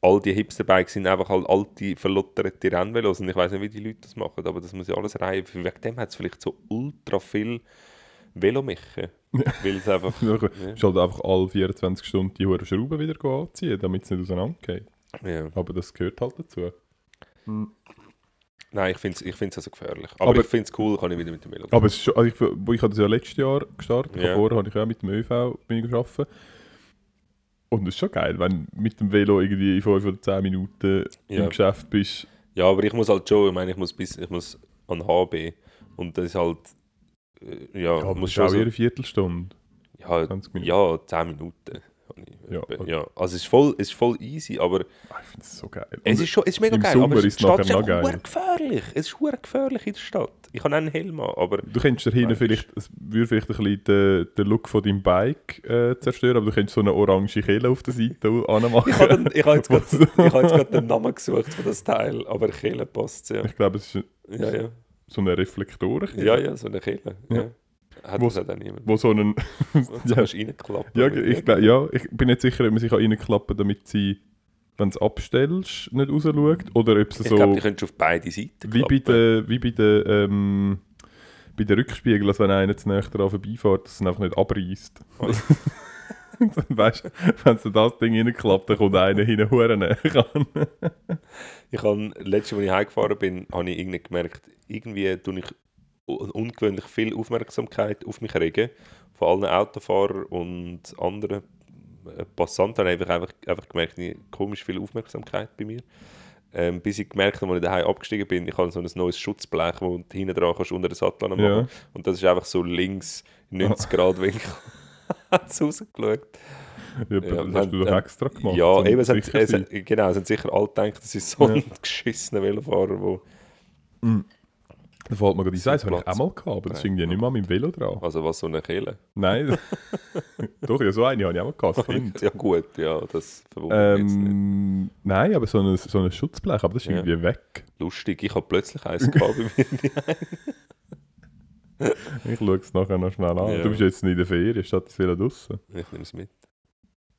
all die Hipster-Bikes sind einfach halt alte, verlotterte Rennvelos. Und ich weiß nicht, wie die Leute das machen, aber das muss ja alles rein. Wegen dem hat es vielleicht so ultra viel Velomechen. [LAUGHS] Weil es einfach... Du ja. musst halt einfach alle 24 Stunden die hohen Schrauben wieder anziehen, damit es nicht auseinandergeht. Ja. Aber das gehört halt dazu. Nein, ich finde es ich find's also gefährlich. Aber, Aber- ich finde es cool, kann ich wieder mit dem Velo Aber es ist schon, also ich, wo ich habe das ja letztes Jahr gestartet, Ja. vorher habe ich auch mit dem ÖV bin ich gearbeitet. Und es ist schon geil, wenn du mit dem Velo irgendwie in 5 oder 10 Minuten Ja. im Geschäft bist. Ja, aber ich muss halt schon, ich meine, ich muss bis, ich muss an HB und das ist halt, äh, ja, Ja, aber muss das ist schon auch so, eine Viertelstunde. ja, 20 Minuten. ja, 10 Minuten. Ich, Ja, okay. ja, also es ist voll, es ist voll easy, aber Ah, ich finde es so geil. es ist schon, es ist mega geil, Sommer aber es- ist es die Stadt nachher ist noch geil. gefährlich. Es ist verdammt gefährlich in der Stadt. Ich habe einen Helm an, aber Du könntest da hinten vielleicht, es würde vielleicht ein bisschen den, den Look von deinem Bike äh, zerstören, aber du könntest so eine orange Kelle auf der Seite [LAUGHS] anmachen. ich habe jetzt [LAUGHS] gerade den Namen gesucht für das Teil, aber Kehle passt ja. Ich glaube, es ist Ja, ja. so eine Reflektoren, Ja, ja, so eine Kehle. Ja. Hat Wo- das auch niemand. wo so einen... [LAUGHS] Ja. kannst du reinklappen. ja, ich, glaub, ja, ich bin nicht sicher, ob man sich reinklappen kann, damit sie, wenn du es abstellst, nicht rausschaut, oder ob es Ich so... glaube, die könntest du auf beide Seiten Wie bei den, wie bei den, ähm, bei den Rückspiegeln, als wenn einer zu näher daran vorbeifährt, dass es einfach nicht abreißt. dann [LAUGHS] weißt du, wenn so das Ding reinklappt, dann kommt einer hinten hure näher ran. Ich habe, letztes Mal, als ich heimgefahren bin, habe ich irgendwie gemerkt, irgendwie tue ich ungewöhnlich viel Aufmerksamkeit auf mich regen. Von allen Autofahrern und anderen äh, Passanten habe ich einfach, einfach, gemerkt, komisch viel Aufmerksamkeit bei mir. Ähm, bis ich gemerkt habe, als ich daheim abgestiegen bin, ich habe so ein neues Schutzblech, wo du hinten dran kannst unter den Sattel machen. Ja. Und das ist einfach so links 90 Grad Winkel. [LAUGHS] Hat es rausgeschaut. Ja, Ja, das hast du doch ähm, extra gemacht. Ja, eben, es hat, sicher es, genau, es haben sicher alle gedacht, das ist so Ja. ein [LAUGHS] geschissener Velofahrer, wo, Da fällt mir gerade ein, das habe ich auch mal gehabt, aber das ist irgendwie nicht mal mit dem Velo dran. also was so eine Kehle. Nein. [LAUGHS] Doch, ja, so eine habe ich auch mal gehabt. Ja gut, ja, das verwundert mich jetzt nicht. Ähm, nein, aber so ein, so ein Schutzblech, aber das ist Ja. irgendwie weg. Lustig, ich habe plötzlich eins gehabt bei mir. [LAUGHS] Ich schaue es nachher noch schnell an. Ja. Du bist jetzt in der Ferien, statt das Velo draussen. Ich nehme es mit.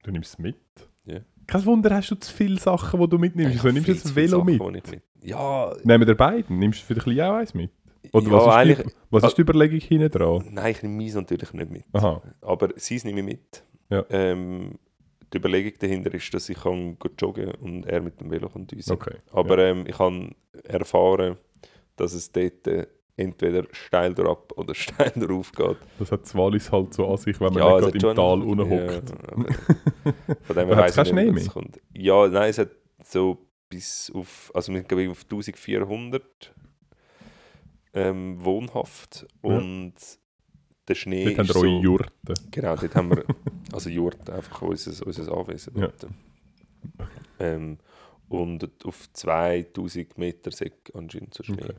Du nimmst es mit? Ja. Kein Wunder, hast du zu viele Sachen, die du mitnimmst. Ich habe nimmst du das Velo Sachen, mit? mit. Ja, Nehmen wir beiden? Nimmst du bisschen auch eins mit? Oder ja was, ist die, was ist die Überlegung hinten dran? nein, ich nehme meins natürlich nicht mit. Aha, Aber sie nehme ich mit. Ja. Ähm, die Überlegung dahinter ist, dass ich kann joggen und er mit dem Velo kann düsen. okay. Aber ähm, ich habe erfahren, dass es dort äh, entweder steil drauf oder [LAUGHS] steil drauf geht. Das hat das Wallis halt so an sich, wenn man Ja, nicht gerade im Tal unten hockt. Ja, [LAUGHS] von dem her weiss ich nicht, was kommt. Ja, nein, es hat so bis auf, also wir gehen auf 1400 ähm, wohnhaft Ja. und der Schnee Dort haben ist wir eure so, Jurten. Genau, dort haben wir, [LAUGHS] also Jurt, einfach unser, unser Anwesen Ja. Ähm, und auf 2000 Meter Säck anscheinend so Schnee. Okay.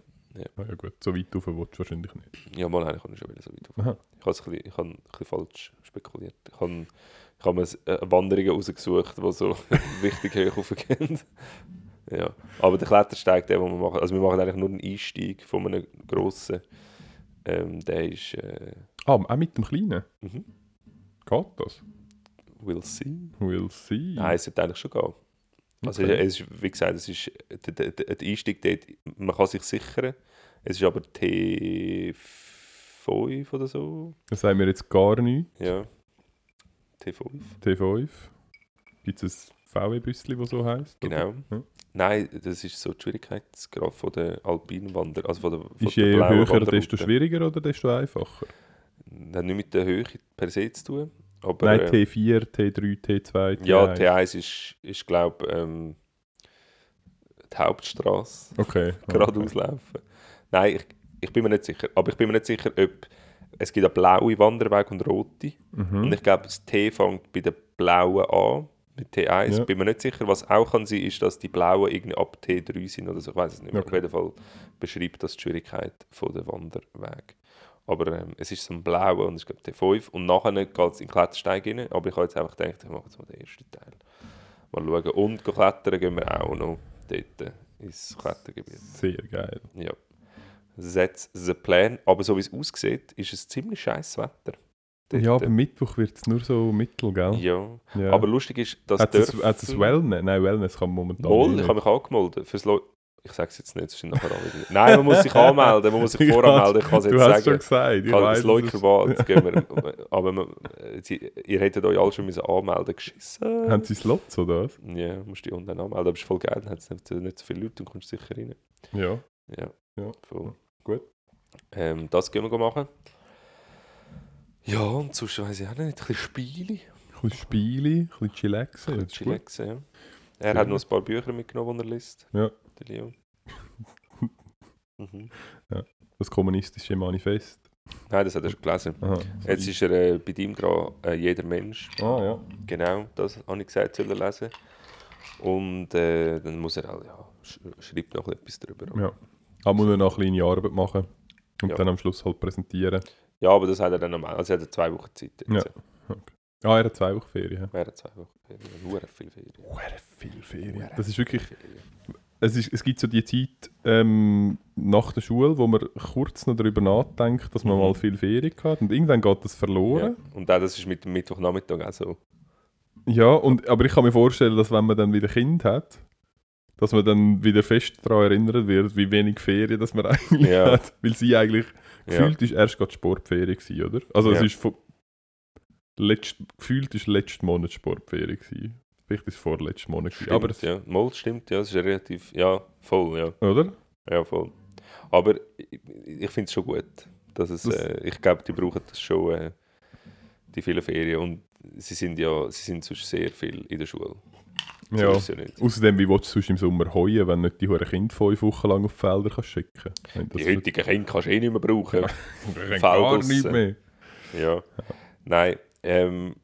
Ah, ja gut, so weit rauf willst du wahrscheinlich nicht. Ja, mal eigentlich kann ich schon wieder so weit auf. Aha. Ich habe es ein bisschen, ich habe ein bisschen falsch spekuliert. Ich habe, ich habe mir äh, Wanderungen rausgesucht, die so [LAUGHS] richtig hoch raufgehen. Ja. Aber der Klettersteig, den wir machen, also wir machen eigentlich nur einen Einstieg von einem grossen, ähm, der ist, äh, Ah, auch mit dem Kleinen? Mhm. Geht das? we'll see. We'll see. Nein, es sollte eigentlich schon gehen. Also Okay. es ist, wie gesagt, es ist, der, der, der der Einstieg dort, man kann sich sichern. Es ist aber T5 oder so. Das sagen wir jetzt gar nichts. Ja. T5. T5. Gibt es VW-Büsschen, das so heisst? Genau. Ja. Nein, das ist so die Schwierigkeitsgrad von der Alpinwander. Also von der, von Ist je höher, desto schwieriger oder desto einfacher? Das hat nicht mit der Höhe per se zu tun. Aber, Nein, äh, T4, T3, T2, T1. ja, T1 ist, ist glaube ich, ähm, die Hauptstraße. Okay. [LAUGHS] geradeaus laufen. Nein, ich, ich bin mir nicht sicher. Aber ich bin mir nicht sicher, ob es gibt eine blaue Wanderweg und rote. Mhm. Und ich glaube, das T fängt bei der blauen an, mit T1. Ja. Bin mir nicht sicher. Was auch kann sein, ist, dass die blauen irgendwie ab T3 sind oder so. Ich weiß es nicht mehr. Okay. Auf jeden Fall beschreibt das die Schwierigkeit von der Wanderweg. Aber ähm, es ist so ein blauer und ich glaube T5. Und nachher geht es in den Klettersteig rein. Aber ich habe jetzt einfach gedacht, ich mache jetzt mal den ersten Teil. Mal schauen. Und klettern gehen wir auch noch dort ins Klettergebiet. Sehr geil. Ja. That's the plan. Aber so wie es aussieht, ist es ziemlich scheiß Wetter. Dort, Ja, aber Mittwoch wird es nur so mittel, gell? ja. Ja. Aber lustig ist, dass hat es, Dörfler- hat es Wellness? Nein, Wellness kann man momentan Moll, ich habe mich angemeldet. Fürs Leu ich sage es jetzt nicht, sonst sind nachher alle wieder- Nein, man muss sich [LAUGHS] anmelden, man muss sich voranmelden. Ich kann es jetzt Du hast schon sagen. gesagt. Ich kann das weiss, Leukerbad gehen wir. [LAUGHS] Aber man, sie- ihr hättet euch alle schon müssen anmelden geschissen. Haben sie Slots oder was? Ja, musst dich online anmelden. Aber es ist voll geil, dann hat es nicht, nicht so viele Leute und kommst sicher rein. Ja. Ja, Ja. voll. Gut. Ähm, das gehen wir machen. Ja, und sonst weiß ich auch nicht, ein bisschen Spiele. Ein bisschen Spiele, ein bisschen chillaxen. ja, ist gut. Chillaxen, ja. Er hat noch ein paar Bücher mitgenommen, die er liest. Ja. Der Leo. [LAUGHS] mhm. Das kommunistische Manifest. Nein, das hat er schon gelesen. Aha. Jetzt ist er äh, bei ihm gerade äh, jeder Mensch. Ah, ja. Genau, das habe ich gesagt, soll er lesen. Und äh, dann muss er auch, ja, sch schreibt noch etwas drüber. Ja. Aber muss er noch eine kleine Arbeit machen und Ja. dann am Schluss halt präsentieren. Ja, aber das hat er dann am Also er hat zwei Wochen Zeit. Jetzt. Ja. Ah, er hat zwei Wochen Ferien. Er hat zwei Wochen Ferien. Nur viel Ferien. Huere viel Ferien. Das ist wirklich... Es, ist, es gibt so die Zeit ähm, nach der Schule, wo man kurz noch darüber nachdenkt, dass man Mhm. mal viel Ferien hat und irgendwann geht das Ja. verloren. Und auch das ist mit dem Mittwochnachmittag auch so. Ja, und, aber ich kann mir vorstellen, dass wenn man dann wieder Kind hat, dass man dann wieder fest daran erinnert wird, wie wenig Ferien das man [LAUGHS] eigentlich Ja. hat. Weil sie eigentlich, Ja. gefühlt ist erst gerade Sportferien gewesen, oder? Also es Ja. ist von, letzt, gefühlt ist letzten Monat Sportferien gewesen. Vielleicht ist es vorletzten Monat gewesen. Stimmt, Aber es, ja. Mal stimmt, ja. Es ist ja relativ. Ja, voll, ja. oder? Ja, voll. Aber ich, ich finde es schon gut. Dass es, Das- äh, ich glaube, die brauchen das schon, äh, die vielen Ferien. Und sie sind ja sie sind sonst sehr viel in der Schule. Ja. ja. Außerdem, wie willst du sonst im Sommer heuen, wenn du nicht die hure Kinder fünf Wochen lang auf die Felder kannst schicken kannst? Die heutigen Kinder kannst du eh nicht mehr brauchen. [LAUGHS] gar Feldbusse. nicht mehr. Ja. Nein, ähm,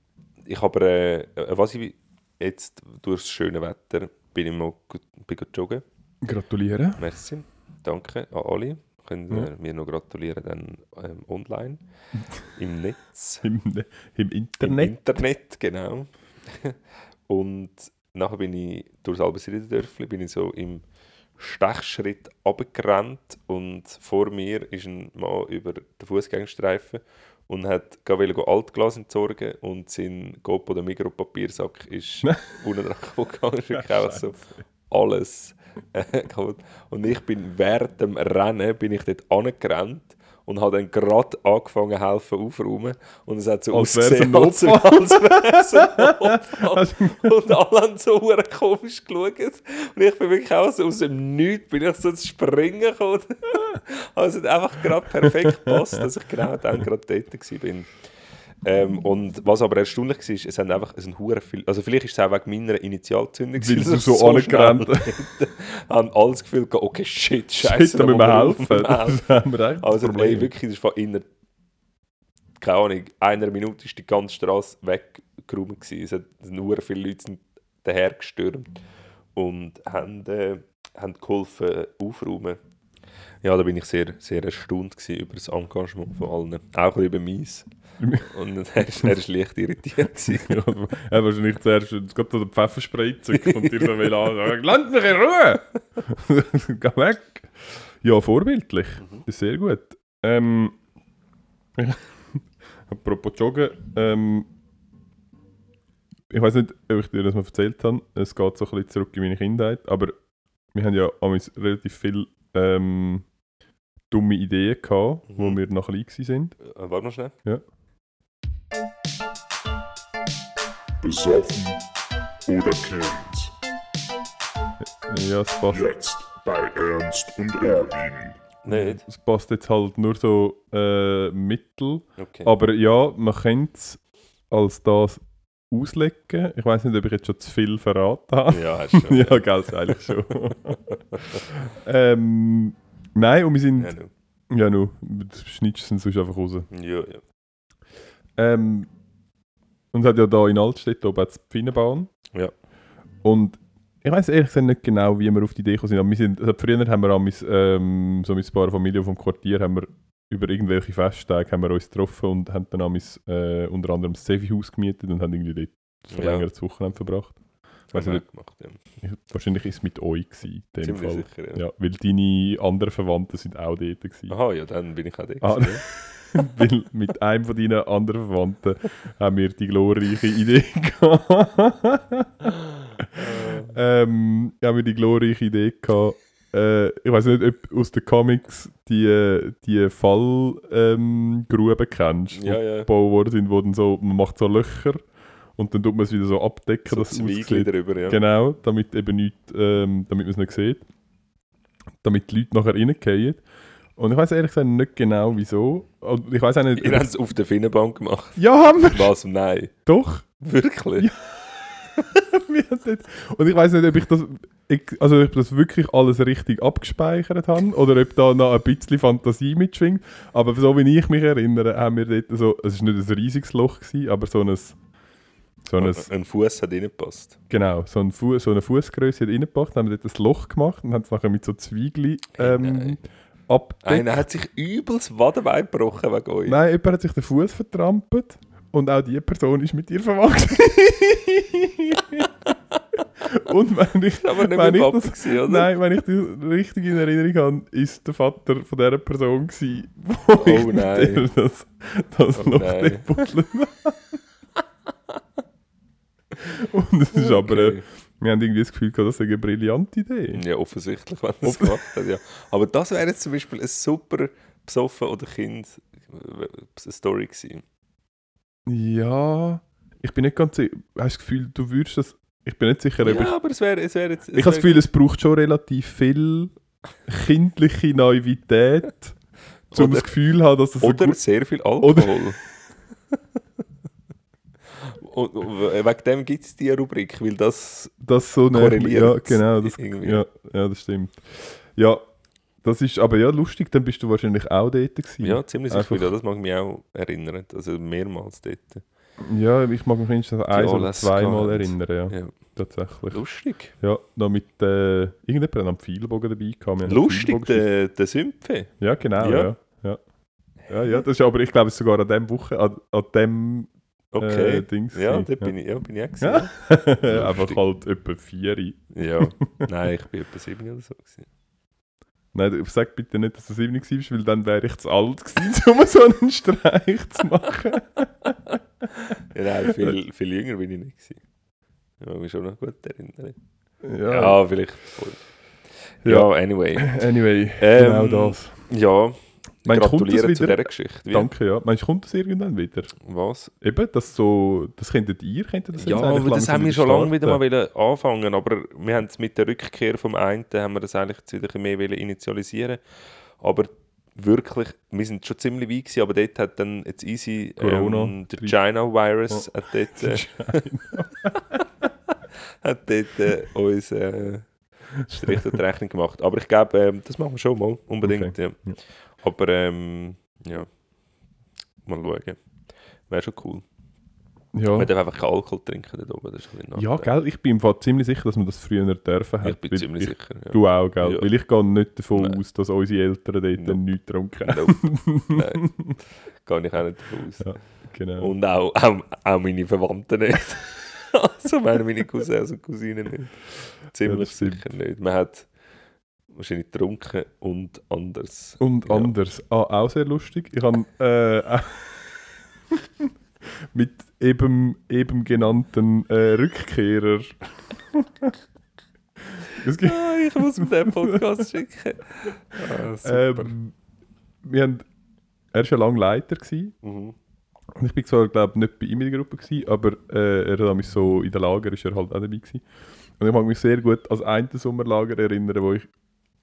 ich habe, äh, äh, was ich jetzt durch das schöne Wetter bin ich mal gut, bin gut joggen. Gratulieren. Merci, danke an alle. Können Ja. äh, mir noch gratulieren dann ähm, online, [LAUGHS] im Netz, Im, Im im Internet. Internet, genau. [LAUGHS] Und nachher bin ich durch das Albesrieder Dörfli, bin ich so im Stechschritt abgerannt und vor mir ist ein Mann über den Fußgängerstreifen und hat gerade Altglas entsorgen und sein Gopo oder Mikropapiersack ist [LAUGHS] unten dran gegangen. Ist wirklich auch so alles äh, kaputt. Und ich bin während dem Rennen bin ich dort angerannt und habe dann gerade angefangen helfen aufräumen und es hat so Als ausgesehen, als, wäre es Notfall. und alle haben so komisch geschaut und ich bin wirklich auch so aus dem Nichts bin ich so zu springen gekommen. [LAUGHS] also es hat einfach gerade perfekt gepasst, dass ich genau dann gerade dort war. Ähm, und was aber erstaunlich war, es sind einfach es sind hure viel, also vielleicht ist es auch wegen meiner Initialzündung, Weil gewesen, du so ich angerannt haben alle das Gefühl gehabt, okay, shit, Shit, scheiße, da müssen wir helfen. [LAUGHS] Das haben wir echt Also ein Problem. ey, wirklich, das ist von inner, keine Ahnung, einer Minute ist die ganze Straße weggeräumt gewesen. Es hat nur viele Leute sind daher gestürmt und haben, äh, haben geholfen aufräumen. Ja, da bin ich sehr, sehr erstaunt über das Engagement von allen. Auch über meins. [LAUGHS] Und er ist, er ist leicht irritiert. Ja, er wahrscheinlich zuerst gerade so den Pfefferspray zückt und dir so will an. [LAUGHS] Lass mich in Ruhe! [LAUGHS] Geh weg! Ja, vorbildlich. Mhm. Ist sehr gut. Ähm, apropos Joggen, ähm, ich weiß nicht, ob ich dir das mal erzählt habe. Es geht so ein bisschen zurück in meine Kindheit, aber wir haben ja relativ viele ähm, dumme Ideen gehabt, wo Mhm. wir noch klein waren. Äh, Warte noch schnell. Besoffen oder kennt. Ja, es passt. Jetzt bei Ernst und Erwin. Nicht? Es passt jetzt halt nur so äh, mittel. Okay. Aber ja, man könnte es als das auslegen. Ich weiß nicht, ob ich jetzt schon zu viel verraten habe. Ja, hast du schon. [LAUGHS] ja, gell, eigentlich schon. [LAUGHS] ähm, nein, und wir sind. Ja, nu. Ja, nu, das schneidest du sonst einfach raus. ja, ja. Ähm, und es hat ja da in Altstedt oben die Pfinnenbahn. Ja. Und ich weiß ehrlich gesagt nicht genau, wie wir auf die Idee gekommen sind. Aber wir sind also früher haben wir an ähm, so mit ein paar Familien vom Quartier haben wir über irgendwelche Festtage haben wir uns getroffen und haben dann an äh, unter anderem das Sevi-Haus gemietet und haben irgendwie dort ein Ja. verlängertes Wochenende verbracht. Ich weiß Haben wir nicht, gemacht, ja. ich, wahrscheinlich ist es mit euch gewesen, in dem Fall. sicher, ja. Ja, weil deine anderen Verwandten sind auch dort gewesen. Aha, ja, dann bin ich auch da. Ah, [LAUGHS] weil mit einem von deinen anderen Verwandten haben wir die glorreiche Idee [LAUGHS] gehabt. [LAUGHS] ähm, haben wir die glorreiche Idee gehabt. Äh, ich weiß nicht, ob aus den Comics die, die Fallgruben ähm, kennst, Ja, die ja. gebaut worden sind, wo dann so, man macht so Löcher und dann tut man es wieder so abdecken, so dass es aussieht. drüber, ja. Genau, damit eben nicht, ähm, damit man es nicht sieht. Damit die Leute nachher reingehen. Und ich weiß ehrlich gesagt nicht genau wieso. Ich weiß auch nicht. Ihr habt es auf der Finnenbank gemacht. ja, haben wir Was? Nein. doch. Wirklich? Dort- [LAUGHS] Und ich weiß nicht, ob ich das, also ob das wirklich alles richtig abgespeichert habe oder ob da noch ein bisschen Fantasie mitschwingt. Aber so wie ich mich erinnere, haben wir dort so, es war nicht ein riesiges Loch, gewesen, aber so ein, so ein Ein Fuß hat reingepasst. genau, so, ein Fu so eine Fußgröße hat reingepackt, dann haben wir dort ein Loch gemacht und haben es nachher mit so Zwiegli ähm, nein. abgedeckt. Einer hat sich übelst Wadenbein gebrochen wegen euch. Nein, jemand hat sich den Fuß vertrampelt und auch diese Person ist mit dir verwandt. [LAUGHS] und wenn ich, Aber nicht wenn ich Papa das, gewesen, oder? Nein, wenn ich das richtig in Erinnerung habe, ist der Vater von dieser Person gewesen, wo Oh ich nein. das, das Oh Loch nein. dort buddelt [LAUGHS] Und es ist aber, äh, Okay. wir haben irgendwie das Gefühl gehabt, das sei eine brillante Idee. Ja, offensichtlich, wenn es gemacht hat, ja. Aber das wäre jetzt zum Beispiel eine super besoffen oder Kind äh, eine Story gewesen. Ja, ich bin nicht ganz sicher. Hast du das Gefühl, du würdest das. Ich bin nicht sicher, ob ich. Ja, aber es wäre es wär jetzt... es Ich habe das Gefühl, es braucht schon relativ viel kindliche Naivität, um das Gefühl zu haben, dass es Oder sehr viel Alkohol. [LAUGHS] Und, und wegen dem gibt es diese Rubrik, weil das... das so korreliert Ja, genau. Das, irgendwie. ja, ja, das stimmt. Ja, das ist aber ja lustig, dann bist du wahrscheinlich auch dort gewesen. Ja, ziemlich sicher. Einfach- das mag mich auch erinnern. Also mehrmals dort. Ja, ich mag mich mindestens eins oder zweimal erinnern, ja, Ja. tatsächlich. Lustig. Ja, noch mit äh, irgendjemand hat am Pfeilbogen dabei einen Lustig, der, der Sümpfe. Ja, genau, Ja. ja. Ja, ja, ja das ist aber, ich glaube, es sogar an dem Woche, an, an dem Okay. äh, Dings. ja, da bin ich, ja, bin ich auch gewesen. Ja. [LAUGHS] Einfach halt etwa vier. Ja, [LAUGHS] nein, ich bin etwa sieben oder so. Gewesen. Nein, sag bitte nicht, dass du sieben warst, weil dann wäre ich zu alt gewesen, [LAUGHS] um so einen Streich zu machen. Ja, nein, viel, viel jünger bin ich nicht. Gewesen. Ich mag mich schon noch gut erinnern. Ja, Ja, vielleicht. Ja. Ja, anyway. anyway, Ähm, genau das. Ja, Meinst du, kommt das gratuliere zu wieder? dieser Geschichte. Wie? Danke, ja. Meinst du, kommt das irgendwann wieder? Was? Eben, das so, das könntet ihr, könntet das Ja, aber das haben wir schon lange wieder mal wollen anfangen, aber wir haben es mit der Rückkehr vom einen, haben wir das eigentlich jetzt wieder mehr wollen initialisieren. Aber wirklich, wir sind schon ziemlich weit gewesen, aber dort hat dann jetzt easy Corona. ähm, der China-Virus hat dort, [LAUGHS] äh, hat dort äh, uns äh, Strich die Rechnung gemacht. Aber ich glaube, ähm, das machen wir schon mal, unbedingt. Ja. Ja. Aber ähm, ja, mal schauen. Wäre schon cool. Ja. Man darf einfach keinen Alkohol trinken dort oben. Das ist ein ja, gell, ich bin im Fall ziemlich sicher, dass wir das früher dürfen Ich bin ziemlich ich, sicher. Ja. Du auch, gell? Ja. Weil ich gehe nicht davon Nein. aus, dass unsere Eltern dort Nope. nichts haben. Nope. [LAUGHS] Nein, gehe ich auch nicht davon aus. Ja, genau. Und auch, auch, auch meine Verwandten nicht. [LAUGHS] also meine, Cousins und Cousinen nicht. Ziemlich sicher nicht. Man hat wahrscheinlich getrunken und anders. Und Ja. anders. Ah, auch sehr lustig. Ich habe äh, [LAUGHS] mit eben, eben genannten äh, Rückkehrer. [LAUGHS] Ah, ich muss mir den Podcast [LAUGHS] schicken. Ah, super. ähm, wir haben, er war ja lange Leiter. Gewesen. mhm. Und ich bin zwar, glaube nicht bei ihm in der Gruppe, gewesen, aber äh, er hat mich so in der Lager ist er halt auch dabei gewesen. Und ich mag mich sehr gut an ein Sommerlager erinnern, wo ich,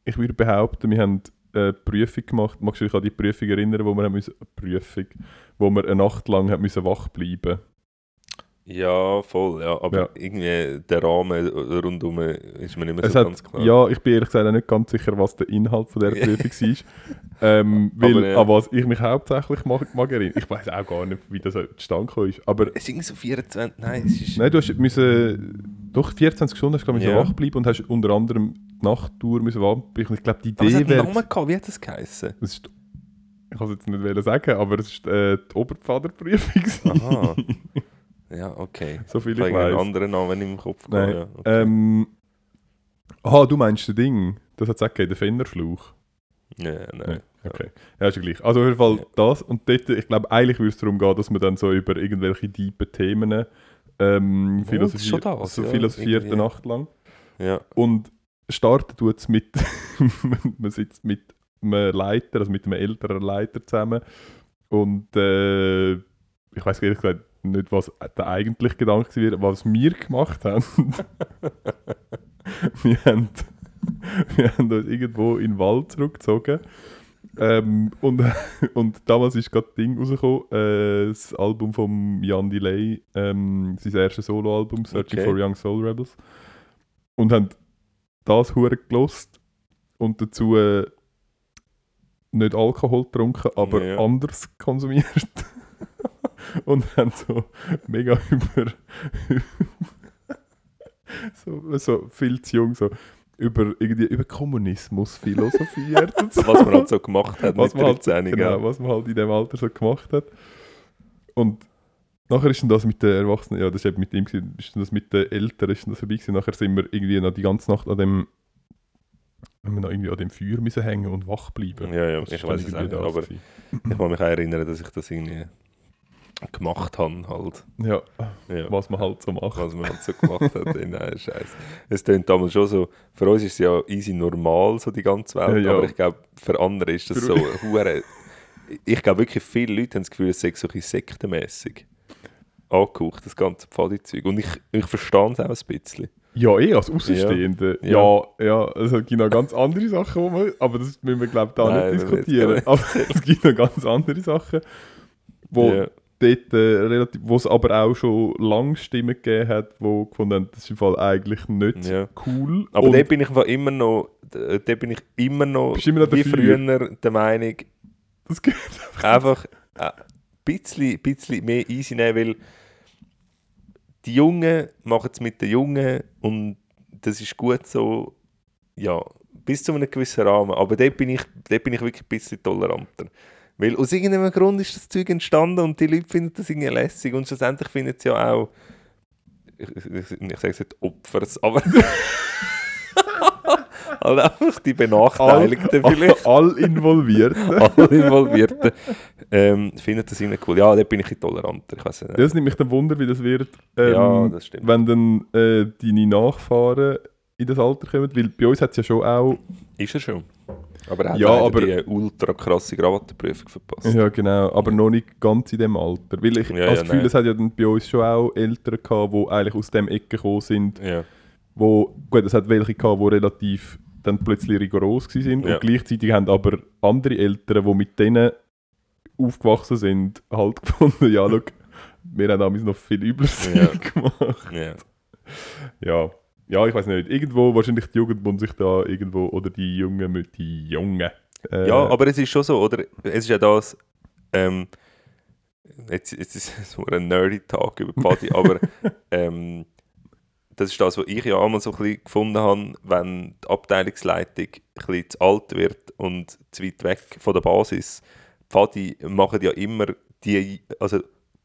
ich würde behaupten, wir haben eine Prüfung gemacht. Magst du dich an die Prüfung erinnern, wo wir haben müssen, Prüfung, wo wir eine Nacht lang haben müssen wach bleiben? Ja, voll. Ja. Aber Ja. irgendwie der Rahmen rundum ist mir nicht mehr Es so hat, ganz klar. ja, ich bin ehrlich gesagt auch nicht ganz sicher, was der Inhalt von dieser [LAUGHS] Prüfung war. Ähm, weil, Aber, ja. an was ich mich hauptsächlich mag, mag erinnern. Ich weiß auch gar nicht, wie das zustande gekommen ist. Aber Es ist irgendwie so 24. Nein, es ist. Nein, du hast müssen, doch 24 Stunden hast glaub Ja. wach bleiben und hast unter anderem die Nachttour müssen. Und Ich glaube, die Aber es Idee hat einen wäre... Namen gehabt. Wie hat das geheißen? Das ist, ich kann es jetzt nicht sagen, aber es ist äh, die Oberpfaderprüfung. Aha. [LAUGHS] Ja, okay. so viel Ich ich habe einen weiß. anderen Namen im Kopf Nein. Ja, okay. ähm, aha, du meinst das Ding. Das hat es auch gegeben, der Fennerschlauch. ja, nein. Okay. Ja, ist ja gleich. Also auf jeden Fall Ja. das. Und dort, ich glaube, eigentlich würde es darum gehen, dass man dann so über irgendwelche tiefen Themen ähm, Oh, das schon philosophiert, so ja, philosophiert eine. Nacht lang. Ja. Und startet tut es mit, [LAUGHS] man sitzt mit einem Leiter, also mit einem älteren Leiter zusammen. Und äh, ich weiß ehrlich gesagt nicht, was der eigentliche Gedanke war, was wir gemacht haben. [LAUGHS] wir, haben wir haben uns irgendwo in den Wald zurückgezogen ähm, und, [LAUGHS] und damals ist gerade das Ding rausgekommen, äh, das Album von Jan Delay, ähm, sein erstes Soloalbum, Searching Okay. for Young Soul Rebels. Und haben das hure gelost und dazu äh, nicht Alkohol getrunken, aber Ja. anders konsumiert. [LAUGHS] und haben so mega über [LAUGHS] so, so viel zu jung so über, irgendwie über Kommunismus philosophiert und [LAUGHS] so. Was man halt so gemacht hat was mit man, halt, 13, genau, was man halt in dem Alter so gemacht hat. Und nachher ist dann das mit den Erwachsenen, ja, das ist eben mit ihm, gewesen, ist das mit den Eltern ist das vorbei gewesen. Nachher sind wir irgendwie noch die ganze Nacht an dem, haben wir noch irgendwie an dem Feuer müssen hängen und wach bleiben. Ja, ja, Das ich weiß es auch nicht, aber gewesen. ich kann mich auch erinnern, dass ich das irgendwie gemacht habe halt. Ja, Ja. was man halt so macht. was man halt so gemacht hat. Nein, [LAUGHS] scheiße. Es klingt damals schon so, für uns ist es ja easy normal, so die ganze Welt, Ja, ja. aber ich glaube, für andere ist das Für- so hure. Ich glaube wirklich, viele Leute haben das Gefühl, es sei so ein sektenmässig angehaucht, das ganze Pfadi-Zeug. Und ich, ich verstehe es auch ein bisschen. Ja, eh, als Außenstehende. Ja. Ja, ja, also es gibt noch ganz andere Sachen, wo man, aber das müssen wir, glaube ich, da Nein, nicht diskutieren. jetzt Aber es gibt noch ganz andere Sachen, wo Ja. dort äh, relativ, wo es aber auch schon lange Stimmen gegeben hat, wo gefunden haben, das ist im Fall eigentlich nicht Ja. cool. Aber Und da bin ich einfach immer noch, da bin ich immer noch, immer noch wie dafür? früher der Meinung, das geht einfach ein bisschen, bisschen mehr easy nehmen, weil die Jungen machen es mit den Jungen und das ist gut so, ja, bis zu einem gewissen Rahmen. Aber dort bin ich, dort bin ich wirklich ein bisschen toleranter. Weil aus irgendeinem Grund ist das Zeug entstanden und die Leute finden das irgendwie lässig und schlussendlich finden sie ja auch, ich, ich, ich sage es nicht Opfers, aber [LAUGHS] halt einfach die Benachteiligten vielleicht. all, [LAUGHS] all involviert. alle Involvierten ähm, finden das irgendwie cool. Ja, da bin ich ein toleranter. Ich nicht. Das nimmt mich dann Wunder, wie das wird, ähm, Ja, das stimmt. wenn dann äh, deine Nachfahren in das Alter kommen. Weil bei uns hat es ja schon auch Ist er schon. Aber er hat Ja, aber- die ultra krasse Krawattenprüfung verpasst. Ja, genau, aber noch nicht ganz in dem Alter. Weil ich Ja, habe ja, das Gefühl, nein. es hat ja dann bei uns schon auch Eltern gehabt, die eigentlich aus dem Ecke gekommen sind, Ja. Wo, gut, es hat welche gehabt, die relativ dann plötzlich rigoros sind Ja. und gleichzeitig haben aber andere Eltern, die mit denen aufgewachsen sind, halt [LAUGHS] gefunden, ja, schau, wir haben damals noch viel übles Ja. [LAUGHS] Gemacht. Ja. Ja. Ja, ich weiß nicht. Irgendwo wahrscheinlich die Jugend muss sich da irgendwo, oder die Jungen mit die Jungen. äh, ja, aber es ist schon so, oder? Es ist ja das, ähm, jetzt, jetzt ist es [LAUGHS] so ein nerdy Tag über Party, aber ähm, das ist das, was ich ja einmal so ein bisschen gefunden habe, wenn die Abteilungsleitung ein bisschen zu alt wird und zu weit weg von der Basis. Die Pfadi machen ja immer die, also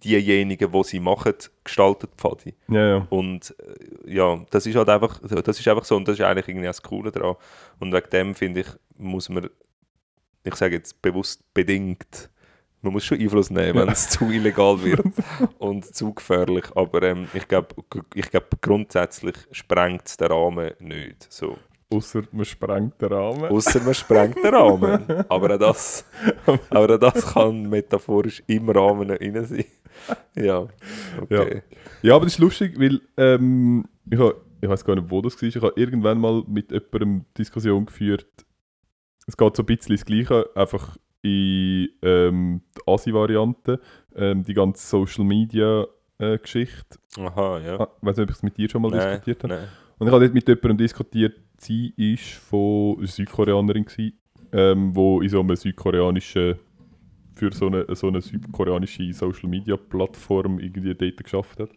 diejenigen, die sie machen, gestaltet Pfadi. ja, ja. Und äh, ja, das ist halt einfach, das ist einfach so und das ist eigentlich irgendwie auch das Coole daran. Und wegen dem finde ich, muss man, ich sage jetzt bewusst bedingt, man muss schon Einfluss nehmen, wenn es zu illegal wird [LAUGHS] und zu gefährlich. Aber ähm, ich glaube, ich glaub, grundsätzlich sprengt es den Rahmen nicht. So. Außer man sprengt den Rahmen. Außer man sprengt den Rahmen. [LAUGHS] Aber auch das, aber auch das kann metaphorisch im Rahmen rein sein. [LAUGHS] Ja, okay. Ja, aber das ist lustig, weil ähm, ich, ich weiß gar nicht, wo das war. Ich habe irgendwann mal mit jemandem Diskussion geführt. Es geht so ein bisschen das Gleiche, einfach in ähm, die Asi-Variante, ähm, die ganze Social Media äh, Geschichte. Aha, ja. Ah, ich weiß nicht, ob ich es mit dir schon mal Nein, diskutiert habe. nein. Und ich habe dort mit jemandem diskutiert, sie ist von eine Südkoreanerin gewesen, ähm, wo in so einem südkoreanischen für so eine, so eine südkoreanische Social Media Plattform irgendwie dort geschafft hat.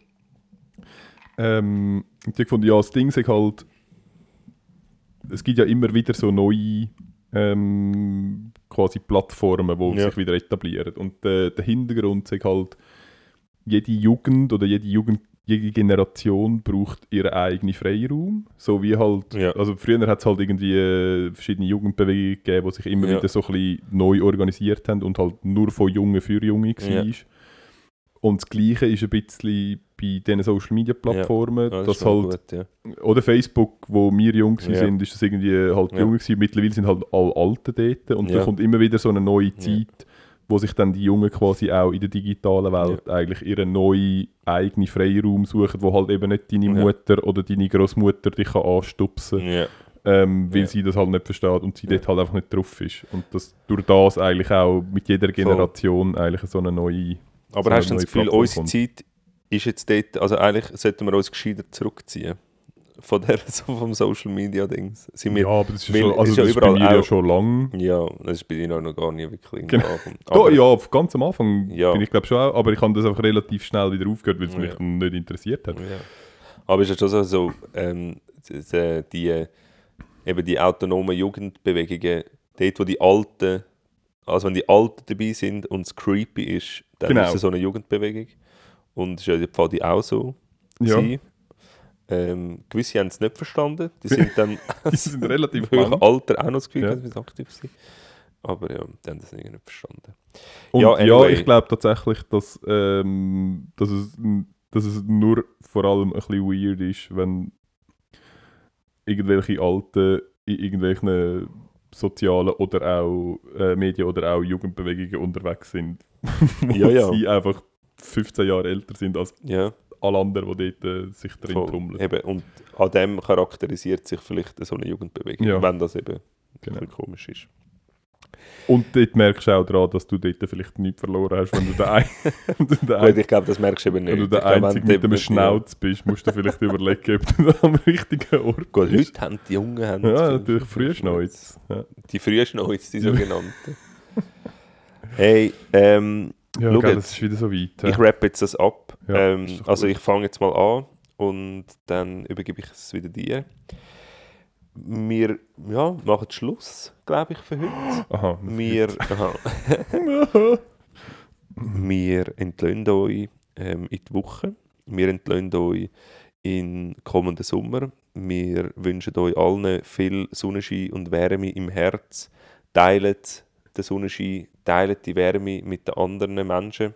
Ähm, und die gefunden, ja, das Ding ist halt, es gibt ja immer wieder so neue ähm, quasi Plattformen, die Ja. sich wieder etablieren. Und äh, der Hintergrund ist halt, jede Jugend oder jede Jugend, jede Generation braucht ihren eigenen Freiraum. So wie halt, Ja. also früher hat es halt irgendwie äh, verschiedene Jugendbewegungen gegeben, die sich immer Ja. wieder so ein bisschen neu organisiert haben und halt nur von Jungen für Junge war. Ja. Und das Gleiche ist ein bisschen bei diesen Social Media Plattformen, Ja, das dass halt, gut, ja. oder Facebook, wo wir jung Ja. sind, ist das irgendwie halt Ja. jung gewesen. Mittlerweile sind halt alle Alten dort und Ja. da kommt immer wieder so eine neue Zeit, wo sich dann die Jungen quasi auch in der digitalen Welt eigentlich ihren neuen eigenen Freiraum suchen, wo halt eben nicht deine. Mutter oder deine Großmutter dich kann anstupsen Ja. ähm, weil sie das halt nicht versteht und sie dort halt einfach nicht drauf ist. Und dass durch das eigentlich auch mit jeder Generation eigentlich so eine neue... Aber so hast du das Gefühl, Plattform unsere. Zeit ist jetzt dort, also eigentlich sollten wir uns gescheiter zurückziehen von der, [LAUGHS] so vom Social Media Dings. Sind wir, Ja, aber das ist, schon, also ist ja das ist bei überall mir ja schon lang. ja, das ist bei dir noch gar nicht wirklich Genau. Aber- ja, ganz am Anfang Ja. bin ich glaube schon auch, aber ich habe das einfach relativ schnell wieder aufgehört, weil es mich Ja. nicht interessiert hat. Ja. Aber es ist ja schon so, so ähm, die, die, eben die autonomen Jugendbewegungen, dort wo die Alten, also wenn die Alten dabei sind und es creepy ist, dann Genau. ist es so eine Jugendbewegung. Und es ist ja in Pfadi auch so. Ja. Ähm, gewisse haben es nicht verstanden. Die sind [LAUGHS] dann Die sind [LAUGHS] relativ lang. Alter auch noch das Gefühl, Ja. dass sie aktiv sind. Aber ja, die haben das irgendwie nicht verstanden. Und Ja, ja, anyway. ich glaube tatsächlich, dass, ähm, dass, es, dass es nur vor allem ein bisschen weird ist, wenn irgendwelche Alten in irgendwelchen sozialen oder auch äh, Medien oder auch Jugendbewegungen unterwegs sind, [LAUGHS] wo Ja, ja. sie einfach 15 Jahre älter sind als Ja, alle anderen, die dort äh, sich drin voll. tummeln. Eben, und an dem charakterisiert sich vielleicht so eine Jugendbewegung, wenn das eben Genau. komisch ist. Und dort merkst du auch daran, dass du dort vielleicht nichts verloren hast, wenn du der, ein [LAUGHS] wenn du der, Gut, ein ich glaube, das merkst du eben nicht. wenn du der Ich Einzige mit eben- Schnauz bist, musst du vielleicht überlegen, ob du am richtigen Ort Gut, bist. heute haben die Jungen... Haben Ja, natürlich früher Schneuz. Ja, Die frühen Schneuz, die [LAUGHS] sogenannten. hey, ähm, ja jetzt. es ist wieder so weit. ich Ja. rappe jetzt das ab. Ja, ähm, doch also gut. ich fange jetzt mal an und dann übergebe ich es wieder dir. Wir ja, machen Schluss, glaube ich, für heute. Aha. Wir, aha, [LAUGHS] wir entlöhnen euch ähm, in die Woche. Wir entlöhnen euch in kommenden Sommer. Wir wünschen euch allen viel Sonnenschein und Wärme im Herz. Teilt den Sonnenschein, teilt die Wärme mit den anderen Menschen.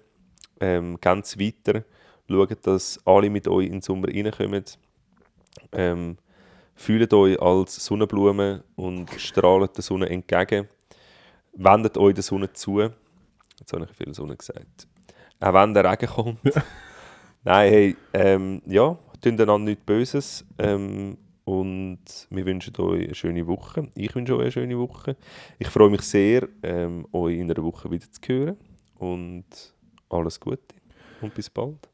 Ähm, ganz weiter. Schaut, dass alle mit euch in den Sommer reinkommen. Ähm, fühlt euch als Sonnenblume und strahlt der Sonne entgegen. Wendet euch der Sonne zu. Jetzt habe ich viel Sonne gesagt. Auch wenn der Regen kommt. [LAUGHS] Nein, hey, ähm, ja, tun einander nichts Böses. Ähm, und wir wünschen euch eine schöne Woche. Ich wünsche euch eine schöne Woche. Ich freue mich sehr, ähm, euch in einer Woche wieder zu hören. Und alles Gute. Und bis bald.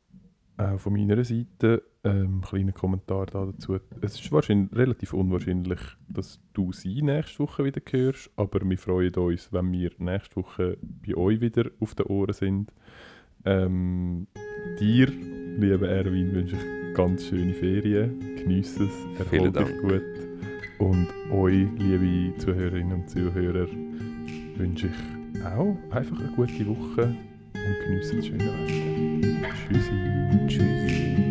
Auch von meiner Seite ähm, kleiner Kommentar da dazu. Es ist wahrscheinlich relativ unwahrscheinlich, dass du sie nächste Woche wieder hörst, aber wir freuen uns, wenn wir nächste Woche bei euch wieder auf den Ohren sind. Ähm, dir, lieber Erwin, wünsche ich ganz schöne Ferien. Geniess es, Vielen erhol dich gut. Und euch, liebe Zuhörerinnen und Zuhörer, wünsche ich auch einfach eine gute Woche und geniessen das schöne Wetter. Tschüssi. Tschüss.